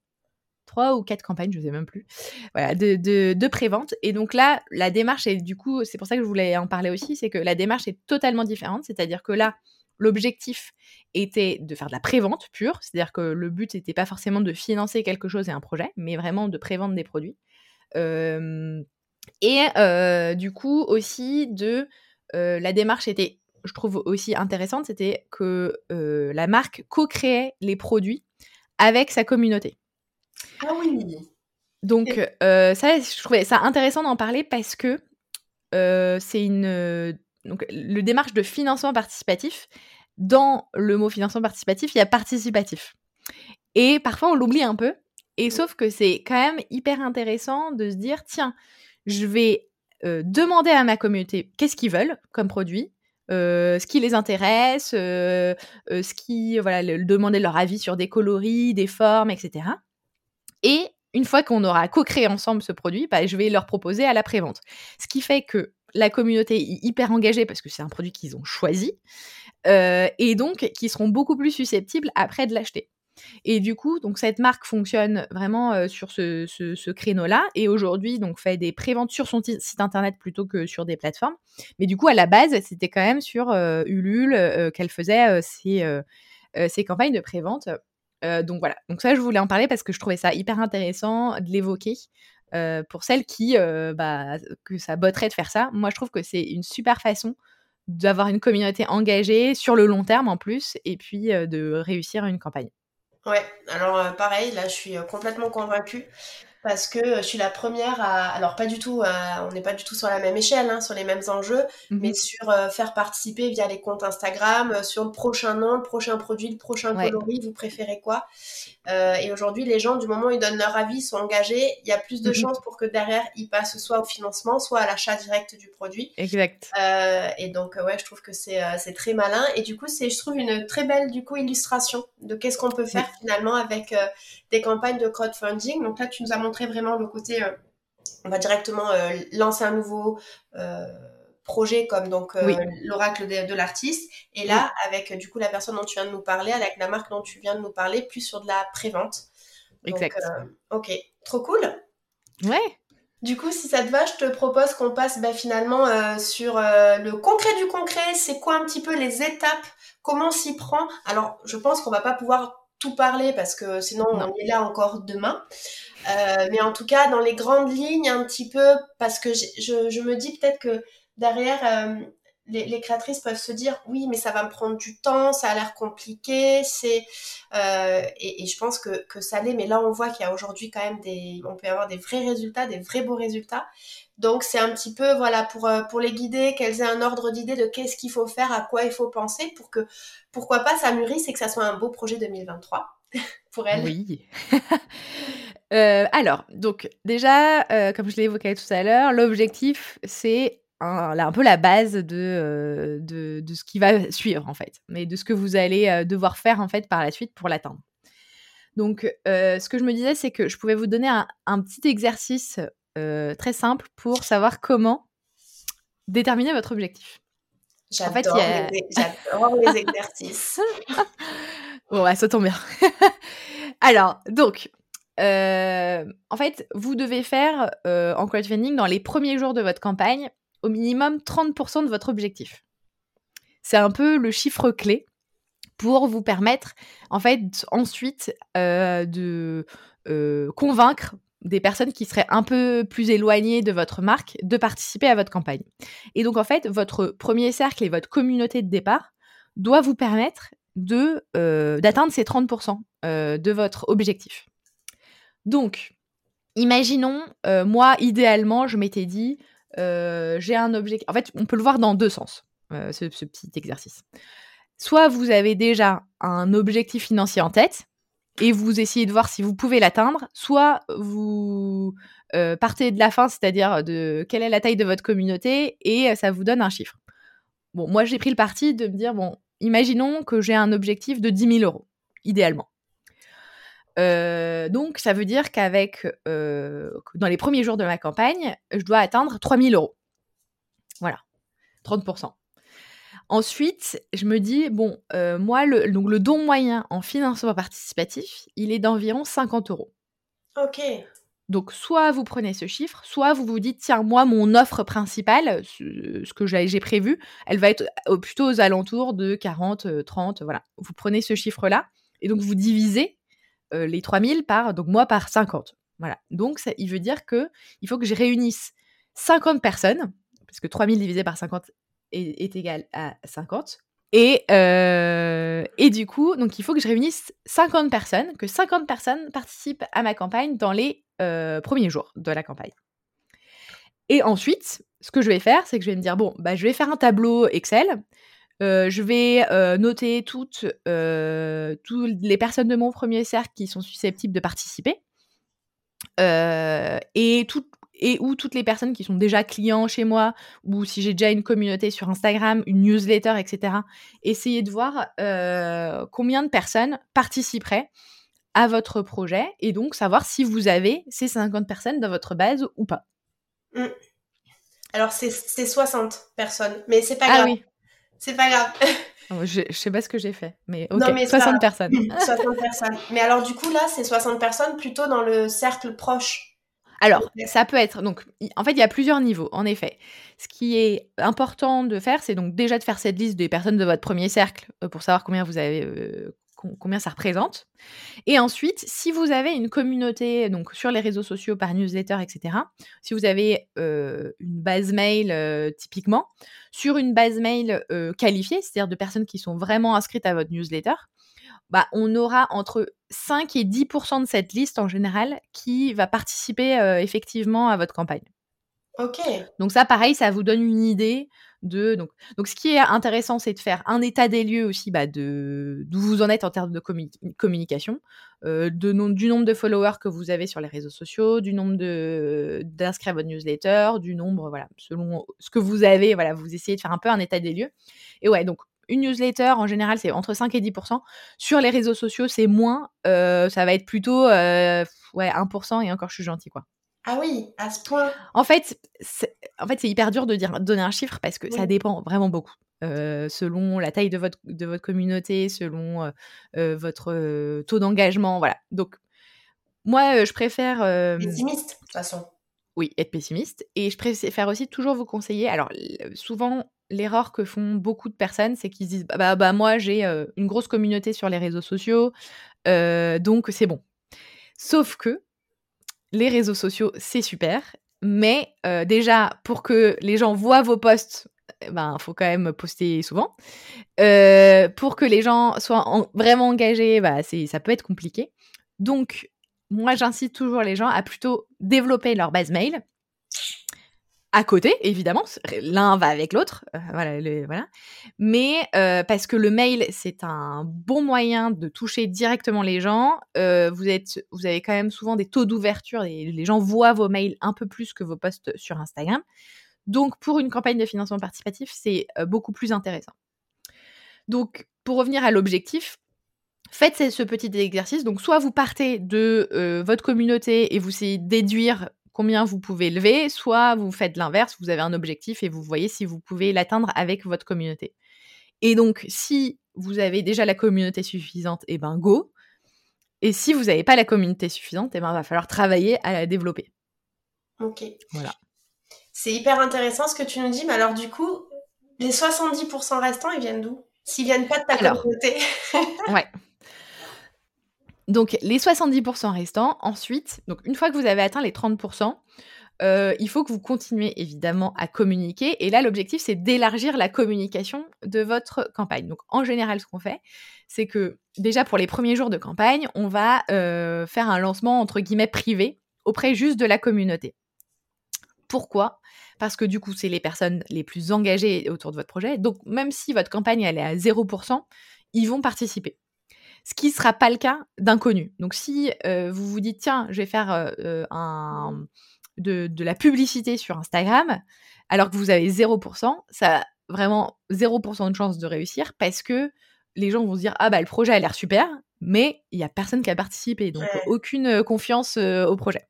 trois ou quatre campagnes, je ne sais même plus, voilà, de, de, de prévente. Et donc là, la démarche est du coup, c'est pour ça que je voulais en parler aussi, c'est que la démarche est totalement différente. C'est-à-dire que là, l'objectif était de faire de la prévente pure, c'est-à-dire que le but n'était pas forcément de financer quelque chose et un projet, mais vraiment de prévendre des produits. Et du coup aussi de la démarche était je trouve aussi intéressante, c'était que la marque co-créait les produits avec sa communauté. Ah oui. Donc ça, je trouvais ça intéressant d'en parler parce que c'est une donc le démarche de financement participatif. Dans le mot financement participatif, il y a participatif. Et parfois on l'oublie un peu. Et sauf que c'est quand même hyper intéressant de se dire tiens, je vais demander à ma communauté qu'est-ce qu'ils veulent comme produit, ce qui les intéresse, ce qui voilà, demander leur avis sur des coloris, des formes, etc. Et une fois qu'on aura co-créé ensemble ce produit, bah, je vais leur proposer à la prévente. Ce qui fait que la communauté est hyper engagée parce que c'est un produit qu'ils ont choisi et donc qui seront beaucoup plus susceptibles après de l'acheter. Et du coup, donc cette marque fonctionne vraiment sur ce, créneau-là et aujourd'hui donc fait des préventes sur son site internet plutôt que sur des plateformes. Mais du coup, à la base, c'était quand même sur Ulule qu'elle faisait ses, campagnes de prévente. donc voilà. Donc ça, je voulais en parler parce que je trouvais ça hyper intéressant de l'évoquer. pour celles qui, bah, que ça botterait de faire ça, moi je trouve que c'est une super façon d'avoir une communauté engagée sur le long terme en plus, et puis de réussir une campagne. Ouais, alors euh, pareil, là je suis euh, complètement convaincue parce que euh, je suis la première à, alors pas du tout, on n'est pas du tout sur la même échelle, hein, sur les mêmes enjeux, mmh mais sur faire participer via les comptes Instagram, sur le prochain nom, le prochain produit, le prochain coloris, vous préférez quoi? Et aujourd'hui, les gens, du moment où ils donnent leur avis, sont engagés, il y a plus de mmh chances pour que derrière, ils passent soit au financement, soit à l'achat direct du produit. Exact. et donc, ouais, je trouve que c'est très malin. Et du coup, c'est, je trouve, une très belle du coup illustration de qu'est-ce qu'on peut faire finalement avec des campagnes de crowdfunding. Donc là, tu nous as montré vraiment le côté, euh, on va directement euh, lancer un nouveau euh, projet comme donc l'oracle de, l'artiste. Et là, avec du coup la personne dont tu viens de nous parler, avec la marque dont tu viens de nous parler, plus sur de la prévente. Exact. ok, trop cool. Ouais. Du coup, si ça te va, je te propose qu'on passe bah, finalement sur le concret du concret. C'est quoi un petit peu les étapes? Comment s'y prend? Alors, je pense qu'on va pas pouvoir tout parler parce que sinon on est là encore demain. Euh, mais en tout cas, dans les grandes lignes, un petit peu, parce que je, je, me dis peut-être que derrière, euh, les, créatrices peuvent se dire oui, mais ça va me prendre du temps, ça a l'air compliqué, c'est euh, et, je pense que, que ça l'est. Mais là, on voit qu'il y a aujourd'hui quand même des, on peut avoir des vrais résultats, des vrais beaux résultats. Donc c'est un petit peu voilà pour euh, pour les guider, qu'elles aient un ordre d'idée de qu'est-ce qu'il faut faire, à quoi il faut penser pour que pourquoi pas ça mûrisse et que ça soit un beau projet 2023 <laughs> pour elles. Oui. <laughs> Euh, alors donc déjà comme je l'ai évoqué tout à l'heure, l'objectif c'est un, un, peu la base de, de, de, ce qui va suivre en fait, mais de ce que vous allez devoir faire en fait par la suite pour l'atteindre. Donc, ce que je me disais, c'est que je pouvais vous donner un, un petit exercice euh, très simple pour savoir comment déterminer votre objectif. J'adore en les, les exercices. <laughs> bon, ouais, ça tombe bien. <laughs> Alors, donc, euh, en fait, vous devez faire euh, en crowdfunding dans les premiers jours de votre campagne au minimum 30% de votre objectif. C'est un peu le chiffre clé pour vous permettre, en fait, ensuite de convaincre des personnes qui seraient un peu plus éloignées de votre marque de participer à votre campagne. Et donc en fait, votre premier cercle et votre communauté de départ doit vous permettre euh, d'atteindre ces 30% euh, de votre objectif. Donc, imaginons, euh, moi, idéalement, je m'étais dit, j'ai un objectif. En fait, on peut le voir dans deux sens, ce, ce petit exercice. Soit vous avez déjà un objectif financier en tête, et vous essayez de voir si vous pouvez l'atteindre, soit vous euh, partez de la fin, c'est-à-dire de quelle est la taille de votre communauté, et euh, ça vous donne un chiffre. Bon, moi j'ai pris le parti de me dire, bon, imaginons que j'ai un objectif de 10 000 euros, idéalement. Euh, donc ça veut dire qu'avec, dans les premiers jours de ma campagne, je dois atteindre 3 000 euros. Voilà, 30%. Ensuite, je me dis, bon, euh, moi, le, donc le don moyen en financement participatif, il est d'environ 50 euros. Ok. Donc, soit vous prenez ce chiffre, soit vous vous dites, tiens, moi, mon offre principale, ce, que j'ai prévu, elle va être plutôt aux alentours de 40, 30, euh, voilà. Vous prenez ce chiffre-là, et donc vous divisez euh, les 3000 par, donc moi, par 50. Voilà. Donc, ça, il veut dire que il faut que je réunisse 50 personnes, parce que 3000 divisé par 50, est, égal à 50. Et, et du coup, donc il faut que je réunisse 50 personnes, que 50 personnes participent à ma campagne dans les premiers jours de la campagne. Et ensuite, ce que je vais faire, c'est que je vais me dire, bon, bah, je vais faire un tableau Excel. Je vais noter toutes, toutes les personnes de mon premier cercle qui sont susceptibles de participer. et, tout, et ou toutes les personnes qui sont déjà clients chez moi, ou si j'ai déjà une communauté sur Instagram, une newsletter, etc. Essayez de voir combien de personnes participeraient à votre projet et donc savoir si vous avez ces 50 personnes dans votre base ou pas. Mmh. Alors, c'est 60 personnes, mais c'est pas ah grave. Oui. C'est pas grave. <laughs> Je, je, sais pas ce que j'ai fait, mais ok, 60 personnes. <laughs> 60 personnes. Mais alors, du coup, là, c'est 60 personnes plutôt dans le cercle proche. Alors, ça peut être. Donc, en fait, il y a plusieurs niveaux, en effet. Ce qui est important de faire, c'est donc déjà de faire cette liste des personnes de votre premier cercle euh, pour savoir combien vous avez, euh, combien ça représente. Et ensuite, si vous avez une communauté, donc sur les réseaux sociaux, par newsletter, etc., si vous avez euh, une base mail euh, typiquement, sur une base mail euh, qualifiée, c'est-à-dire de personnes qui sont vraiment inscrites à votre newsletter, bah, on aura entre 5 et 10% de cette liste en général qui va participer effectivement à votre campagne. Ok. Donc ça, pareil, ça vous donne une idée donc ce qui est intéressant, c'est de faire un état des lieux aussi bah, de d'où vous en êtes en termes de communication, euh, du nombre de followers que vous avez sur les réseaux sociaux, du nombre de d'inscrits à votre newsletter, du nombre voilà selon ce que vous avez voilà vous essayez de faire un peu un état des lieux. Et ouais donc une newsletter, en général, c'est entre 5 et 10% Sur les réseaux sociaux, c'est moins. Euh, ça va être plutôt euh, ouais, 1% et encore, je suis gentil, quoi. Ah oui, à ce point. En fait, c'est, en fait, c'est hyper dur de dire, donner un chiffre parce que ça dépend vraiment beaucoup. Euh, selon la taille de votre, de votre communauté, selon euh, euh, votre taux d'engagement, voilà. Donc, moi, je préfère... pessimiste, de toute façon. Oui, être pessimiste. Et je préfère aussi toujours vous conseiller. Alors, souvent, l'erreur que font beaucoup de personnes, c'est qu'ils disent, bah, bah, bah moi, j'ai une grosse communauté sur les réseaux sociaux, donc c'est bon. Sauf que les réseaux sociaux, c'est super. Mais euh, déjà, pour que les gens voient vos posts, il eh ben, faut quand même poster souvent. Euh, pour que les gens soient vraiment engagés, bah, ça peut être compliqué. Donc, moi, j'incite toujours les gens à plutôt développer leur base mail à côté, évidemment, l'un va avec l'autre, euh, voilà. Mais euh, parce que le mail, c'est un bon moyen de toucher directement les gens. Euh, vous êtes, vous avez quand même souvent des taux d'ouverture et les gens voient vos mails un peu plus que vos posts sur Instagram. Donc, pour une campagne de financement participatif, c'est beaucoup plus intéressant. Donc, pour revenir à l'objectif, faites ce petit exercice. Donc, soit vous partez de votre communauté et vous essayez de déduire combien vous pouvez lever, soit vous faites l'inverse, vous avez un objectif et vous voyez si vous pouvez l'atteindre avec votre communauté. Et donc, si vous avez déjà la communauté suffisante, et eh ben go. Et si vous n'avez pas la communauté suffisante, et eh ben va falloir travailler à la développer. Ok. Voilà. C'est hyper intéressant ce que tu nous dis, mais alors du coup, les 70% restants, ils viennent d'où? S'ils viennent pas de ta communauté Ouais. <laughs> Donc les 70% restants, ensuite, donc une fois que vous avez atteint les 30%, euh, il faut que vous continuez évidemment à communiquer. Et là, l'objectif, c'est d'élargir la communication de votre campagne. Donc en général, ce qu'on fait, c'est que déjà pour les premiers jours de campagne, on va euh, faire un lancement entre guillemets privé auprès juste de la communauté. Pourquoi? Parce que du coup, c'est les personnes les plus engagées autour de votre projet. Donc même si votre campagne elle est à 0%, ils vont participer ce qui ne sera pas le cas d'inconnus. Donc si euh, vous vous dites, tiens, je vais faire euh, euh, un, de, la publicité sur Instagram, alors que vous avez 0%, ça a vraiment 0% de chance de réussir parce que les gens vont se dire, ah bah le projet a l'air super, mais il n'y a personne qui a participé, donc aucune confiance au projet.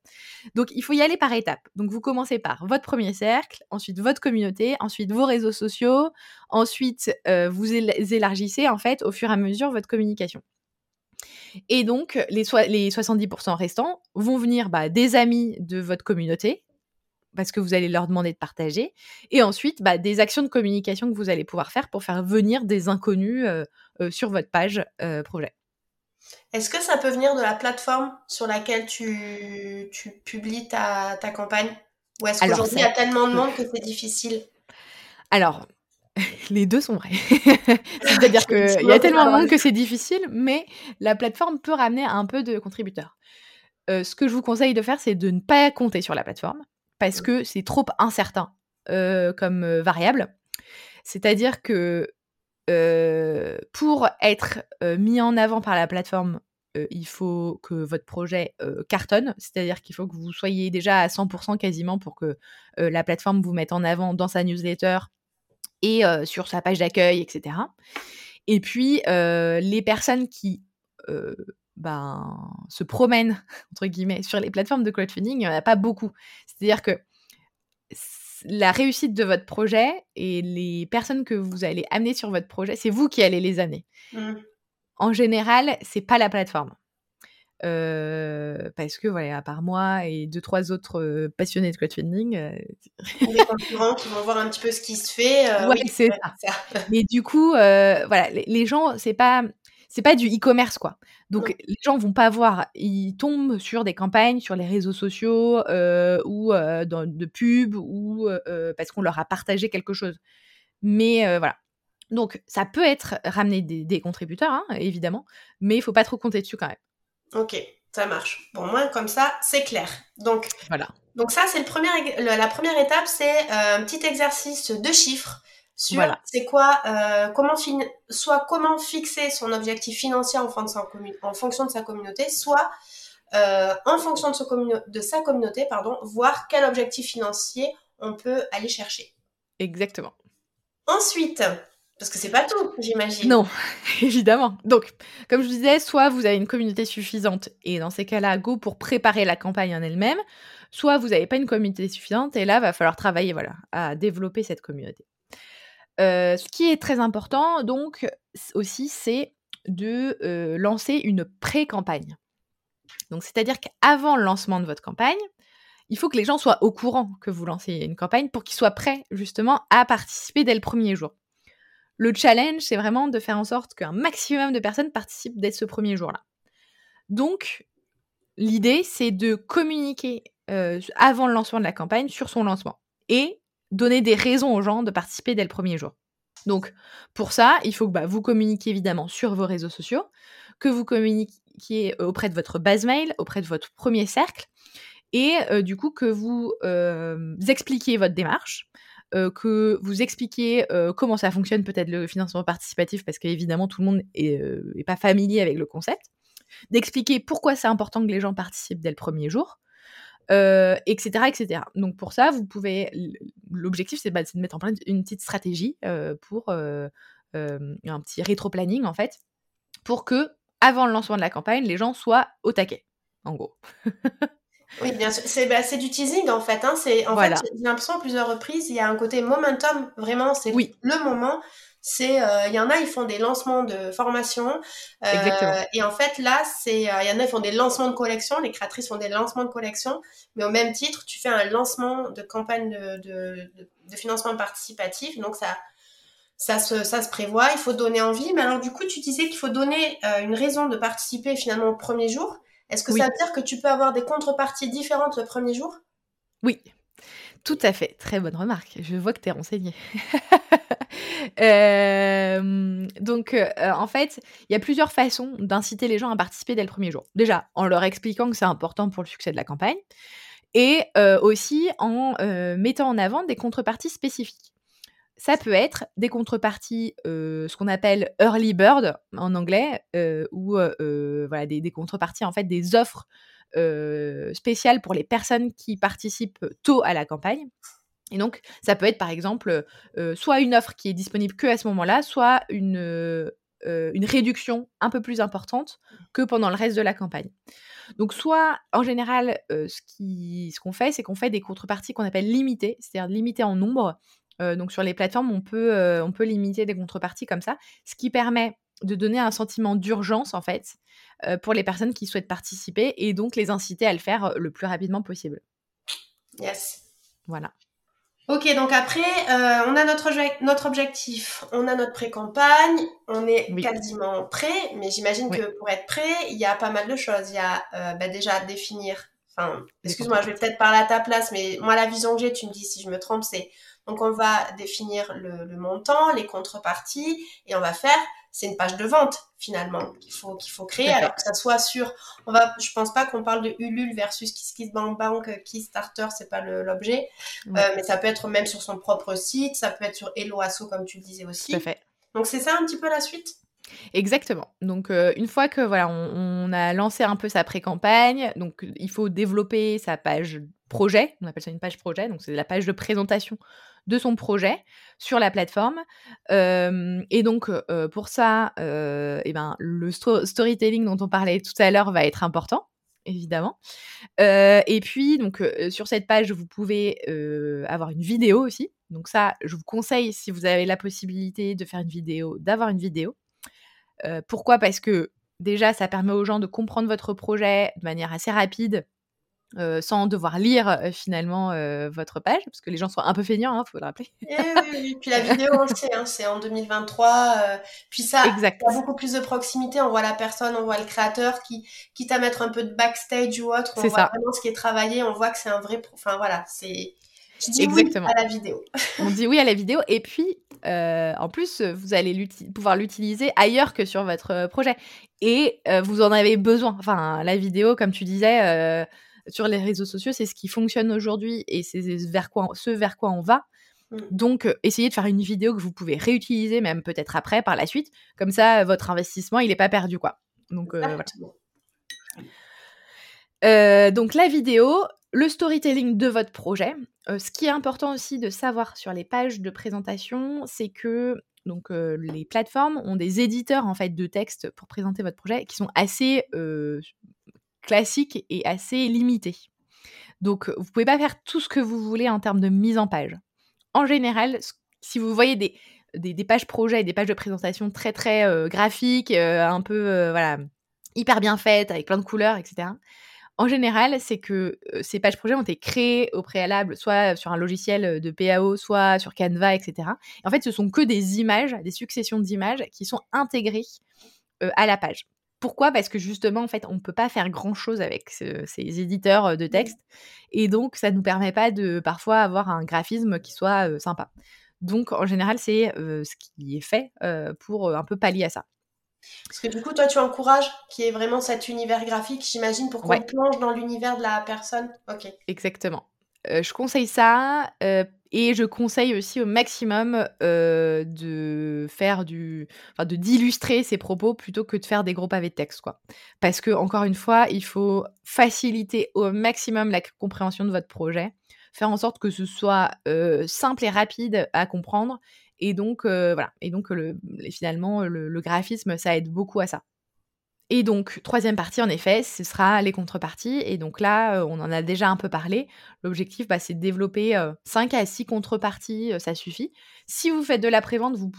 Donc il faut y aller par étapes. Donc vous commencez par votre premier cercle, ensuite votre communauté, ensuite vos réseaux sociaux, ensuite vous élargissez en fait au fur et à mesure votre communication. Et donc, les, les 70% restants vont venir bah, des amis de votre communauté, parce que vous allez leur demander de partager, et ensuite bah, des actions de communication que vous allez pouvoir faire pour faire venir des inconnus euh, euh, sur votre page euh, projet. Est-ce que ça peut venir de la plateforme sur laquelle tu, tu publies ta, ta campagne? Ou est-ce qu'aujourd'hui il y a tellement de monde que c'est difficile? Alors, les deux sont vrais. <laughs> C'est-à-dire qu'il y a tellement de monde que c'est difficile, mais la plateforme peut ramener un peu de contributeurs. Euh, ce que je vous conseille de faire, c'est de ne pas compter sur la plateforme, parce que c'est trop incertain euh, comme euh, variable. C'est-à-dire que pour être mis en avant par la plateforme, il faut que votre projet cartonne, c'est-à-dire qu'il faut que vous soyez déjà à 100% quasiment pour que la plateforme vous mette en avant dans sa newsletter et sur sa page d'accueil, etc. Et puis, les personnes qui ben, se promènent, <laughs> entre guillemets, sur les plateformes de crowdfunding, il n'y en a pas beaucoup. C'est-à-dire que la réussite de votre projet et les personnes que vous allez amener sur votre projet, c'est vous qui allez les amener. Mmh. En général, c'est pas la plateforme. Euh, parce que voilà, à part moi et deux trois autres euh, passionnés de crowdfunding, euh... les concurrents qui vont voir un petit peu ce qui se fait. <laughs> Oui, c'est ça. Mais du coup, voilà, les, gens, c'est pas c'est pas du e-commerce quoi. Donc les gens vont pas voir, ils tombent sur des campagnes sur les réseaux sociaux ou dans, de pub ou parce qu'on leur a partagé quelque chose. Mais voilà. Donc ça peut être ramener des, contributeurs hein, évidemment, mais il faut pas trop compter dessus quand même. Ok, ça marche. Bon, moi, comme ça, c'est clair. Donc, voilà. Donc ça, c'est le premier, la première étape, c'est euh, un petit exercice de chiffres sur c'est quoi, euh, comment soit comment fixer son objectif financier en, en fonction de sa communauté, soit euh, en fonction de, de sa communauté, pardon, voir quel objectif financier on peut aller chercher. Exactement. Ensuite, parce que c'est pas tout, j'imagine. Non, <laughs> évidemment. Donc, comme je disais, soit vous avez une communauté suffisante, et dans ces cas-là, go pour préparer la campagne en elle-même, soit vous n'avez pas une communauté suffisante, et là, va falloir travailler voilà, à développer cette communauté. Euh, ce qui est très important, donc, aussi, c'est de euh, lancer une pré-campagne. Donc, c'est-à-dire qu'avant le lancement de votre campagne, il faut que les gens soient au courant que vous lancez une campagne pour qu'ils soient prêts, justement, à participer dès le premier jour. Le challenge, c'est vraiment de faire en sorte qu'un maximum de personnes participent dès ce premier jour-là. Donc, l'idée, c'est de communiquer euh, avant le lancement de la campagne sur son lancement et donner des raisons aux gens de participer dès le premier jour. Donc, pour ça, il faut que bah, vous communiquiez évidemment sur vos réseaux sociaux, que vous communiquiez auprès de votre base mail, auprès de votre premier cercle, et euh, du coup que vous euh, expliquiez votre démarche, euh, que vous expliquiez euh, comment ça fonctionne peut-être le financement participatif, parce qu'évidemment tout le monde n'est euh, pas familier avec le concept, d'expliquer pourquoi c'est important que les gens participent dès le premier jour, etc., etc. Donc pour ça, vous pouvez, l'objectif c'est bah, de mettre en place une petite stratégie pour un petit rétro-planning en fait, pour que avant le lancement de la campagne, les gens soient au taquet, en gros. <laughs> Oui, bien sûr. C'est bah, du teasing en fait. Hein. En fait, j'ai l'impression à plusieurs reprises, il y a un côté momentum. Vraiment, c'est oui. le moment. C'est, euh, il y en a, ils font des lancements de formation. Euh, et en fait, là, c'est, euh, il y en a, ils font des lancements de collection. Les créatrices font des lancements de collection. Mais au même titre, tu fais un lancement de campagne de, de, de, financement participatif. Donc ça, ça se, ça se prévoit. Il faut donner envie. Mais alors, du coup, tu disais qu'il faut donner une raison de participer finalement au premier jour. Est-ce que ça veut dire que tu peux avoir des contreparties différentes le premier jour? Oui, tout à fait. Très bonne remarque. Je vois que tu es renseignée. <laughs> Euh, donc, euh, en fait, il y a plusieurs façons d'inciter les gens à participer dès le premier jour. Déjà, en leur expliquant que c'est important pour le succès de la campagne, et euh, aussi en mettant en avant des contreparties spécifiques ça peut être des contreparties, ce qu'on appelle early bird en anglais, ou voilà, des, contreparties, en fait, des offres spéciales pour les personnes qui participent tôt à la campagne. Et donc, ça peut être, par exemple, soit une offre qui est disponible que à ce moment-là, soit une, une réduction un peu plus importante que pendant le reste de la campagne. Donc, soit, en général, ce qu'on fait, c'est qu'on fait des contreparties qu'on appelle limitées, c'est-à-dire limitées en nombre, donc sur les plateformes, on peut, on peut limiter des contreparties comme ça, ce qui permet de donner un sentiment d'urgence en fait pour les personnes qui souhaitent participer et donc les inciter à le faire le plus rapidement possible. Yes. Voilà. Ok, donc après, on a notre, notre objectif, on a notre pré-campagne, on est quasiment prêt, mais j'imagine que pour être prêt, il y a pas mal de choses. Il y a bah, déjà définir, enfin, excuse-moi, je vais peut-être parler à ta place, mais moi, la vision que j'ai, tu me dis si je me trompe, c'est Donc on va définir le, le montant, les contreparties et on va faire c'est une page de vente finalement qu'il faut qu'il faut créer. Alors que ça soit sur on va je pense pas qu'on parle de Ulule versus KissKissBankBank Kickstarter c'est pas l'objet. Euh, mais ça peut être même sur son propre site ça peut être sur Helloasso comme tu le disais aussi. Tout à fait. donc c'est ça un petit peu la suite? Exactement. Donc euh, une fois que voilà, on, a lancé un peu sa pré-campagne, donc il faut développer sa page projet. On appelle ça une page projet. Donc c'est la page de présentation de son projet sur la plateforme. et donc, pour ça, eh ben, le storytelling dont on parlait tout à l'heure va être important évidemment. et puis, donc, sur cette page, vous pouvez avoir une vidéo aussi. Donc ça, je vous conseille, si vous avez la possibilité de faire une vidéo, d'avoir une vidéo. pourquoi? Parce que déjà, ça permet aux gens de comprendre votre projet de manière assez rapide euh, sans devoir lire finalement votre page, parce que les gens sont un peu feignants, il hein, faut le rappeler. Et eh oui, Puis la vidéo, on le sait, hein, c'est en 2023. puis ça, il y a beaucoup plus de proximité. On voit la personne, on voit le créateur, qui, quitte à mettre un peu de backstage ou autre, on voit ça. vraiment ce qui est travaillé, on voit que c'est un vrai. Enfin voilà, c'est. Je dis Exactement. oui à la vidéo. on dit oui à la vidéo. Et puis, en plus, vous allez pouvoir l'utiliser ailleurs que sur votre projet. Et vous en avez besoin. Enfin, la vidéo, comme tu disais sur les réseaux sociaux, c'est ce qui fonctionne aujourd'hui et c'est vers quoi, ce vers quoi on va. Mmh. Donc, euh, essayez de faire une vidéo que vous pouvez réutiliser, même peut-être après, par la suite. Comme ça, votre investissement, il n'est pas perdu, quoi. Donc, euh, voilà. Euh, donc, la vidéo, le storytelling de votre projet. ce qui est important aussi de savoir sur les pages de présentation, c'est que donc les plateformes ont des éditeurs en fait de texte pour présenter votre projet qui sont assez classique et assez limité. Donc, vous pouvez pas faire tout ce que vous voulez en termes de mise en page. En général, si vous voyez des, pages projets et des pages de présentation très très euh, graphiques, euh, un peu euh, voilà, hyper bien faites, avec plein de couleurs, etc. En général, c'est que ces pages projets ont été créées au préalable, soit sur un logiciel de PAO, soit sur Canva, etc. en fait, ce sont que des images, des successions d'images qui sont intégrées à la page. Pourquoi? Parce que justement, en fait, on ne peut pas faire grand-chose avec ces éditeurs euh, de mmh. texte. Et donc, ça ne nous permet pas de parfois avoir un graphisme qui soit euh, sympa. Donc, en général, c'est euh, ce qui est fait pour un peu pallier à ça. Parce que du coup, toi, tu encourages qu'il y ait vraiment cet univers graphique, j'imagine, pour qu'on plonge dans l'univers de la personne? Ok. Exactement. je conseille ça. Et je conseille aussi au maximum euh, de faire du, enfin, de d'illustrer ses propos plutôt que de faire des gros pavés de texte, quoi. Parce que encore une fois, il faut faciliter au maximum la compréhension de votre projet, faire en sorte que ce soit euh, simple et rapide à comprendre. Et donc euh, voilà. Et donc le, finalement, le graphisme, ça aide beaucoup à ça. Et donc, troisième partie, en effet, ce sera les contreparties. Et donc là, euh, on en a déjà un peu parlé. L'objectif, bah, c'est de développer 5 euh, à 6 contreparties, euh, ça suffit. Si vous faites de la prévente, vous,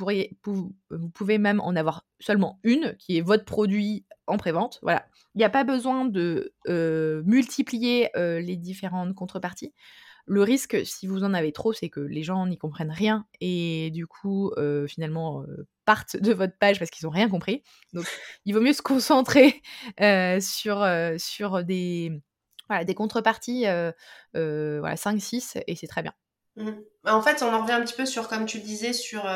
vous, pouvez même en avoir seulement une, qui est votre produit en prévente. Voilà. Il n'y a pas besoin de multiplier les différentes contreparties. Le risque, si vous en avez trop, c'est que les gens n'y comprennent rien et du coup, finalement, partent de votre page parce qu'ils n'ont rien compris. Donc, il vaut mieux se concentrer sur, sur des, voilà, des contreparties, voilà, 5-6 et c'est très bien. Mmh. Bah, en fait, on en revient un petit peu sur, comme tu le disais, sur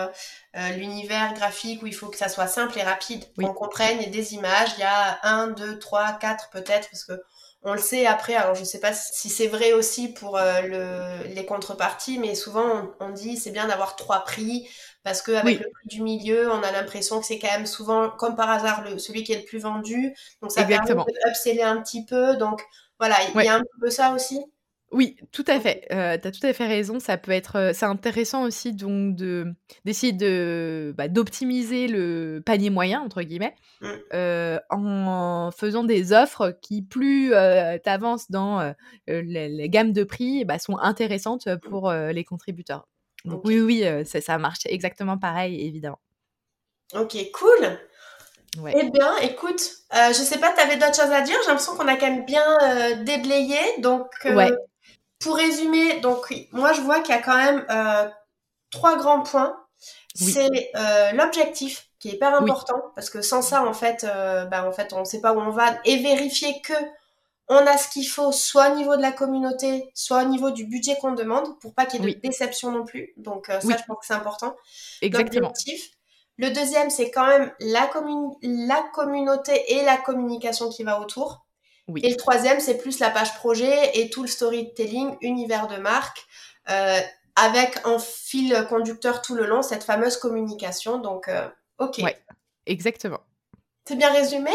l'univers graphique où il faut que ça soit simple et rapide, qu'on comprenne. Il y a des images, il y a 1, 2, 3, 4 peut-être, parce que on le sait après, alors je ne sais pas si c'est vrai aussi pour euh, le, les contreparties, mais souvent on, dit c'est bien d'avoir trois prix parce qu'avec le prix du milieu, on a l'impression que c'est quand même souvent, comme par hasard, le, celui qui est le plus vendu. Donc ça Exactement. permet de upseller un petit peu. Donc voilà, il y a un peu ça aussi. Oui, tout à fait. Euh, tu as tout à fait raison. Ça peut être, euh, c'est intéressant aussi donc de d'essayer de bah, d'optimiser le panier moyen entre guillemets mmh. euh, en faisant des offres qui plus tu avances dans les, gammes de prix, bah, sont intéressantes pour les contributeurs. Donc oui, oui, ça, ça marche exactement pareil, évidemment. Ok, cool. Eh bien, écoute, je sais pas, tu avais d'autres choses à dire? J'ai l'impression qu'on a quand même bien déblayé. Donc, ouais. Pour résumer, donc moi je vois qu'il y a quand même euh, trois grands points. C'est euh, l'objectif qui est hyper important parce que sans ça en fait, euh, bah, en fait on ne sait pas où on va et vérifier que on a ce qu'il faut, soit au niveau de la communauté, soit au niveau du budget qu'on demande, pour pas qu'il y ait de déception non plus. Donc euh, ça, je pense que c'est important. Exactement. Le deuxième, c'est quand même la, la communauté et la communication qui va autour. Oui. Et le troisième, c'est plus la page projet et tout le storytelling, univers de marque, euh, avec un fil conducteur tout le long, cette fameuse communication. Donc, euh, ok. Ouais, exactement. C'est bien résumé?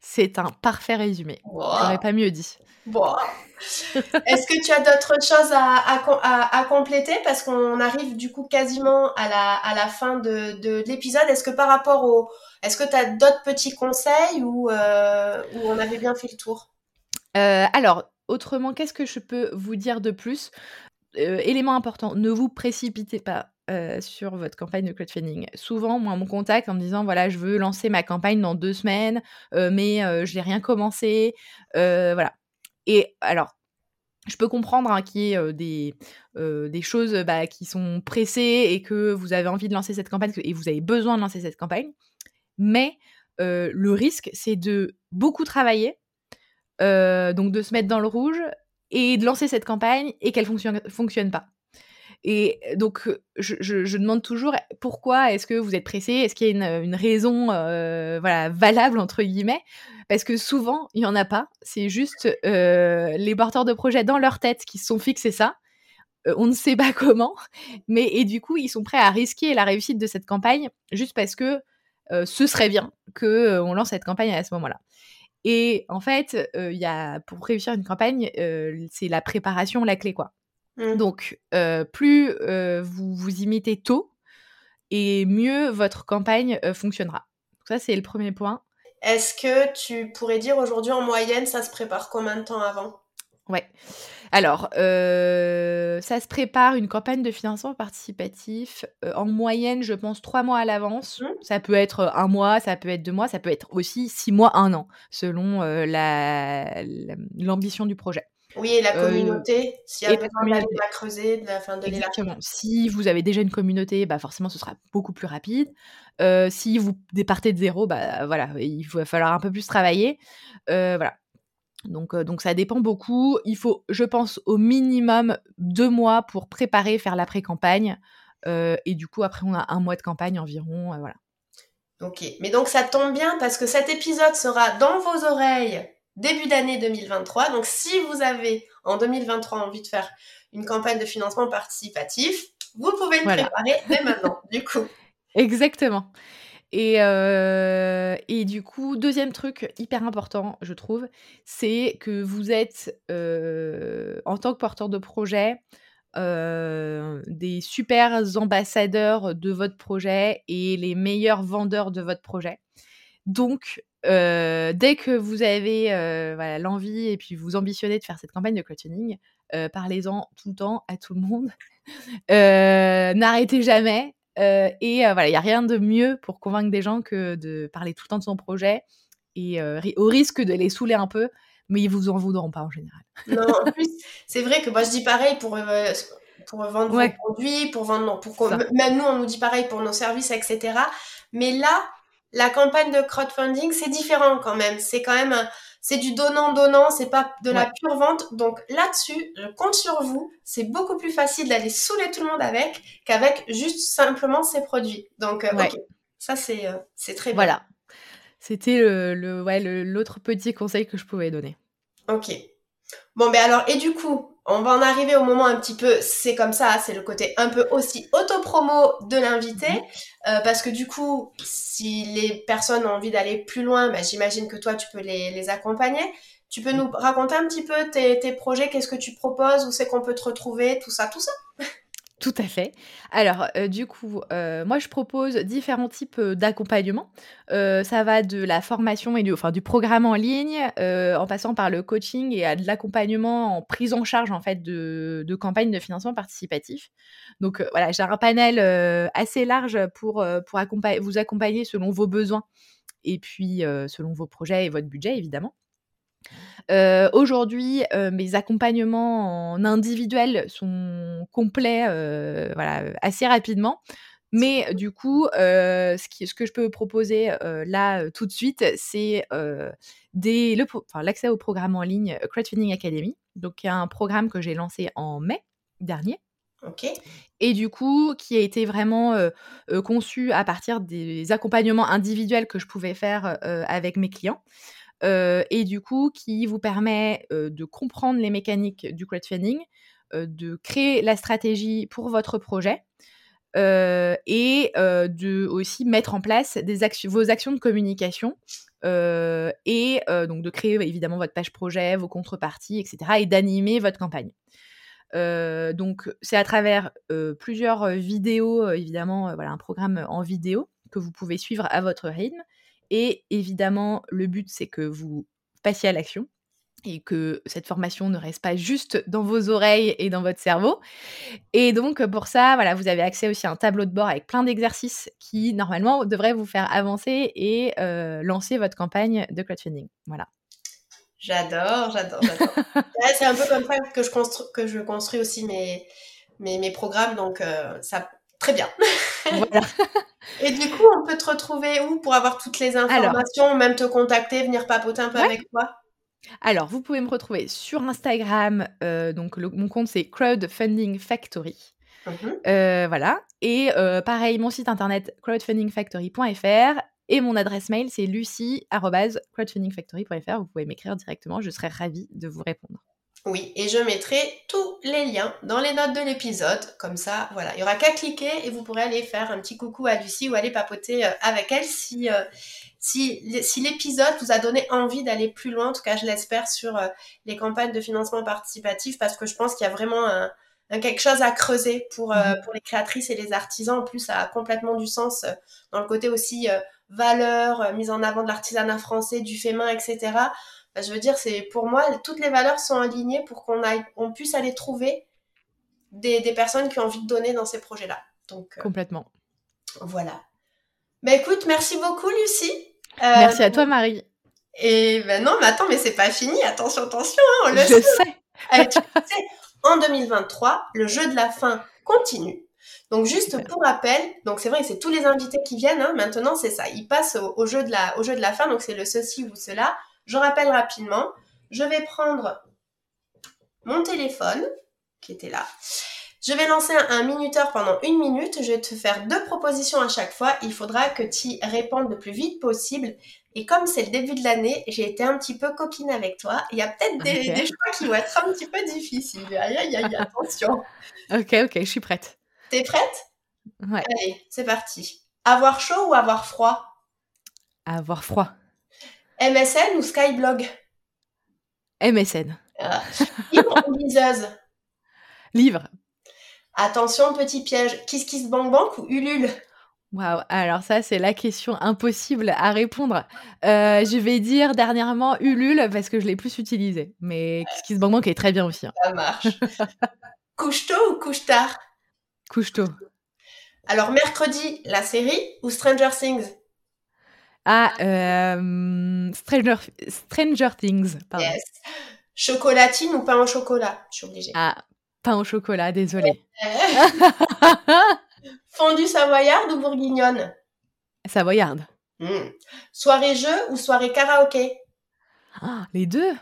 C'est un parfait résumé. J'aurais pas mieux dit. Est-ce que tu as d'autres choses à, compléter? Parce qu'on arrive du coup quasiment à la, fin de, l'épisode. Est-ce que par rapport au... Est-ce que tu as d'autres petits conseils ou, euh, on avait bien fait le tour? Euh, Alors, autrement, qu'est-ce que je peux vous dire de plus? Euh, Élément important, ne vous précipitez pas. Sur votre campagne de crowdfunding. Souvent, moi, on me contacte en me disant voilà, je veux lancer ma campagne dans deux semaines, mais je n'ai rien commencé. voilà. Et alors, je peux comprendre hein, qu'il y ait des, des choses bah, qui sont pressées et que vous avez envie de lancer cette campagne et vous avez besoin de lancer cette campagne. Mais le risque, c'est de beaucoup travailler, donc de se mettre dans le rouge et de lancer cette campagne et qu'elle fonctionne, fonctionne pas. Et donc, je, demande toujours pourquoi est-ce que vous êtes pressé? Est-ce qu'il y a une, raison voilà, valable, entre guillemets? Parce que souvent, il n'y en a pas. C'est juste les porteurs de projets dans leur tête qui se sont fixés ça. on ne sait pas <laughs> comment. Mais, et du coup, ils sont prêts à risquer la réussite de cette campagne juste parce que ce serait bien qu'on on lance cette campagne à ce moment-là. Et en fait, y a, pour réussir une campagne, c'est la préparation la clé, quoi. Mmh. Donc, plus vous vous imitez tôt, et mieux votre campagne fonctionnera. ça, c'est le premier point. Est-ce que tu pourrais dire aujourd'hui en moyenne, ça se prépare combien de temps avant? Ouais. Alors, ça se prépare une campagne de financement participatif en moyenne, je pense, trois mois à l'avance. Mmh. Ça peut être un mois, ça peut être deux mois, ça peut être aussi six mois, un an, selon l'ambition du projet. Oui, et la euh, communauté, s'il y a besoin d'aller la creuser, de la fin de Exactement. Si vous avez déjà une communauté, bah forcément ce sera beaucoup plus rapide. Euh, si vous départez de zéro, bah voilà, il va falloir un peu plus travailler. Euh, voilà. Donc, donc ça dépend beaucoup. Il faut, je pense, au minimum deux mois pour préparer, faire l'après-campagne. et du coup, après, on a un mois de campagne environ. voilà. Ok, mais donc ça tombe bien parce que cet épisode sera dans vos oreilles début d'année 2023. Donc si vous avez en 2023 envie de faire une campagne de financement participatif, vous pouvez le préparer dès maintenant, du coup. <laughs> Exactement. Et, euh, et, du coup, deuxième truc hyper important, je trouve, c'est que vous êtes, euh, en tant que porteur de projet, euh, des super ambassadeurs de votre projet et les meilleurs vendeurs de votre projet. Donc, euh, dès que vous avez euh, voilà, l'envie et puis vous ambitionnez de faire cette campagne de clothing, euh, parlez-en tout le temps à tout le monde. <laughs> N'arrêtez jamais. et voilà, il n'y a rien de mieux pour convaincre des gens que de parler tout le temps de son projet et au risque de les saouler un peu, mais ils vous en voudront pas en général. non, en plus, c'est vrai que moi je dis pareil pour pour vendre vos produits, pour vendre, pour même nous on nous dit pareil pour nos services, etc. Mais là, la campagne de crowdfunding, c'est différent quand même. C'est quand même, c'est du donnant-donnant, c'est pas de la pure vente. Donc là-dessus, je compte sur vous. C'est beaucoup plus facile d'aller saouler tout le monde avec qu'avec juste simplement ces produits. Donc, euh, ça c'est euh, c'est très bien. Voilà. C'était le, le, l'autre petit conseil que je pouvais donner. Ok. Bon, ben alors, et du coup, on va en arriver au moment un petit peu, c'est comme ça, c'est le côté un peu aussi auto-promo de l'invité, mhm. euh, parce que du coup, si les personnes ont envie d'aller plus loin, bah, j'imagine que toi, tu peux les, accompagner. Tu peux nous raconter un petit peu tes, tes projets, qu'est-ce que tu proposes, où c'est qu'on peut te retrouver, tout ça, tout ça Tout à fait. Alors, euh, du coup, euh, moi, je propose différents types euh, d'accompagnement. ça va de la formation et du, programme en ligne, en passant par le coaching et à de l'accompagnement en prise en charge en fait de, campagnes de financement participatif. Donc voilà, j'ai un panel assez large pour vous accompagner selon vos besoins et puis selon vos projets et votre budget évidemment. Euh, aujourd'hui, euh, mes accompagnements en individuel sont complets, euh, voilà, assez rapidement. Mais du coup, ce, qui, ce, que je peux proposer là tout de suite, c'est l'accès au programme en ligne Crowdfunding Academy. Donc, il y a un programme que j'ai lancé en mai dernier. Ok. Et du coup, qui a été vraiment conçu à partir des accompagnements individuels que je pouvais faire avec mes clients. Et du coup, qui vous permet de comprendre les mécaniques du crowdfunding, de créer la stratégie pour votre projet. et de aussi mettre en place vos actions de communication et donc de créer évidemment votre page projet, vos contreparties, etc. et d'animer votre campagne. donc c'est à travers plusieurs vidéos, évidemment, voilà, un programme en vidéo que vous pouvez suivre à votre rythme. Et évidemment, le but, c'est que vous passiez à l'action et que cette formation ne reste pas juste dans vos oreilles et dans votre cerveau. Et donc pour ça, voilà, vous avez accès aussi à un tableau de bord avec plein d'exercices qui normalement devraient vous faire avancer et lancer votre campagne de crowdfunding. Voilà. J'adore, j'adore, j'adore. <laughs> c'est un peu comme ça que je construis, que je construis aussi mes, mes, mes programmes, donc ça très bien. Voilà. <laughs> Et du coup, on peut te retrouver où pour avoir toutes les informations, même te contacter, venir papoter un peu avec toi? Alors, vous pouvez me retrouver sur Instagram. Euh, donc, mon compte, c'est Crowdfunding Factory. Mmh euh, voilà. Et euh, pareil, mon site internet crowdfundingfactory.fr et mon adresse mail, c'est lucie.crowdfundingfactory.fr. Vous pouvez m'écrire directement. Je serai ravie de vous répondre. Oui, et je mettrai tous les liens dans les notes de l'épisode. Comme ça, voilà, il n'y aura qu'à cliquer et vous pourrez aller faire un petit coucou à Lucie ou aller papoter avec elle si, si, si l'épisode vous a donné envie d'aller plus loin, en tout cas je l'espère, sur euh, les campagnes de financement participatif, parce que je pense qu'il y a vraiment un, quelque chose à creuser pour, euh, mhm. pour les créatrices et les artisans. En plus, ça a complètement du sens euh, dans le côté aussi valeur, mise en avant de l'artisanat français, du fait main, etc. Bah, je veux dire, c'est pour moi, toutes les valeurs sont alignées pour qu'on on puisse aller trouver des, des, personnes qui ont envie de donner dans ces projets-là. Donc, Complètement. Voilà. Bah écoute, merci beaucoup Lucie. Merci à toi, Marie. Et ben non, mais attends, mais c'est pas fini. Attention, attention, hein, on le Je sais. en 2023, le jeu de la fin continue. Donc juste pour rappel, donc c'est vrai que c'est tous les invités qui viennent. Hein, maintenant, c'est ça. Ils passent au, jeu de la, au jeu de la fin. Donc c'est le ceci ou cela. Je rappelle rapidement. Je vais prendre mon téléphone qui était là. Je vais lancer un, minuteur pendant une minute. Je vais te faire deux propositions à chaque fois. Il faudra que tu répondes le plus vite possible. Et comme c'est le début de l'année, j'ai été un petit peu coquine avec toi. Il y a peut-être des, choix qui vont être un petit peu difficiles. Aïe, aïe, aïe, attention. <laughs> ok, ok, je suis prête. T'es prête? Ouais. Allez, c'est parti. Avoir chaud ou avoir froid? Avoir froid. MSN ou Skyblog? MSN. Ah. Livre ou liseuse? <laughs> Livre. Attention, petit piège. Kiss Kiss Bank Bank ou Ulule? Waouh, alors ça c'est la question impossible à répondre. Euh, je vais dire dernièrement Ulule parce que je l'ai plus utilisé, mais Kiss Kiss Bank Bank est très bien aussi. Hein. Ça marche. <laughs> couche tôt ou couche tard Couche tôt. Alors mercredi, la série ou Stranger Things? Ah, euh, Stranger, Stranger Things, pardon. Yes. Chocolatine ou pain au chocolat? Je suis obligée. Ah, Pain au chocolat, désolé. <laughs> Fondue savoyarde ou bourguignonne? Savoyarde. Hmm. Soirée jeu ou soirée karaoké? Ah, Les deux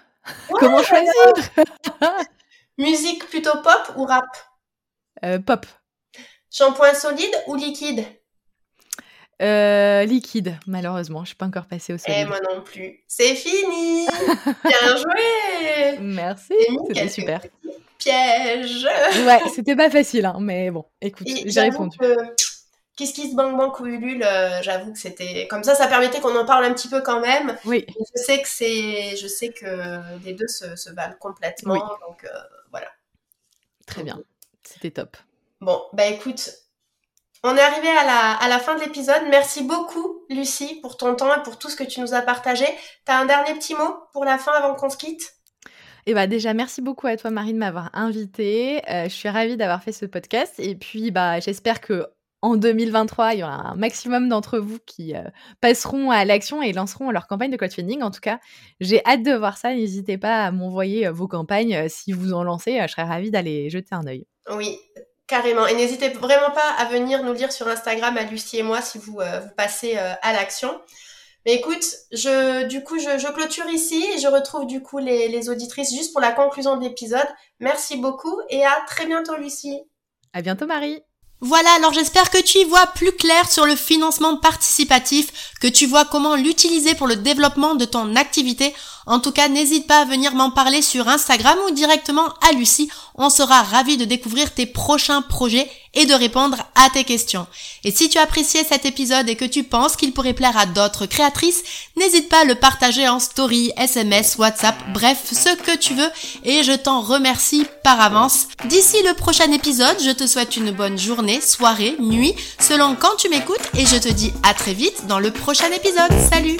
Comment choisir? <laughs> Musique plutôt pop ou rap? Euh, Pop. Shampoing solide ou liquide? Euh, liquide, malheureusement. Je ne suis pas encore passée au solide. Et moi non plus. C'est fini Bien <laughs> joué Merci, c'était super piège. Ouais, c'était pas facile, hein, mais bon, écoute, j'ai répondu. Qu'est-ce qui se bang bang ou Ulule, euh, j'avoue que c'était comme ça, ça permettait qu'on en parle un petit peu quand même. Oui. Je sais que c'est, je sais que les deux se, se valent complètement, donc euh, voilà. Très bien, c'était top. Bon, bah écoute, on est arrivé à la, à la fin de l'épisode. Merci beaucoup, Lucie, pour ton temps et pour tout ce que tu nous as partagé. T'as un dernier petit mot pour la fin avant qu'on se quitte? Eh bah déjà, merci beaucoup à toi, Marie, de m'avoir invitée. Euh, je suis ravie d'avoir fait ce podcast. Et puis, bah, j'espère que en 2023, il y aura un maximum d'entre vous qui euh, passeront à l'action et lanceront leur campagne de crowdfunding. En tout cas, j'ai hâte de voir ça. N'hésitez pas à m'envoyer euh, vos campagnes si vous en lancez. je serais ravie d'aller jeter un œil. Oui, Carrément. Et n'hésitez vraiment pas à venir nous lire sur Instagram à Lucie et moi si vous, euh, vous passez euh, à l'action. Mais écoute, je, du coup, je, je clôture ici et je retrouve du coup les, les auditrices juste pour la conclusion de l'épisode. Merci beaucoup et à très bientôt, Lucie. À bientôt, Marie. Voilà, alors j'espère que tu y vois plus clair sur le financement participatif, que tu vois comment l'utiliser pour le développement de ton activité. En tout cas, n'hésite pas à venir m'en parler sur Instagram ou directement à Lucie. On sera ravis de découvrir tes prochains projets et de répondre à tes questions. Et si tu appréciais cet épisode et que tu penses qu'il pourrait plaire à d'autres créatrices, n'hésite pas à le partager en story, SMS, WhatsApp, bref, ce que tu veux et je t'en remercie par avance. D'ici le prochain épisode, je te souhaite une bonne journée, soirée, nuit, selon quand tu m'écoutes et je te dis à très vite dans le prochain épisode. Salut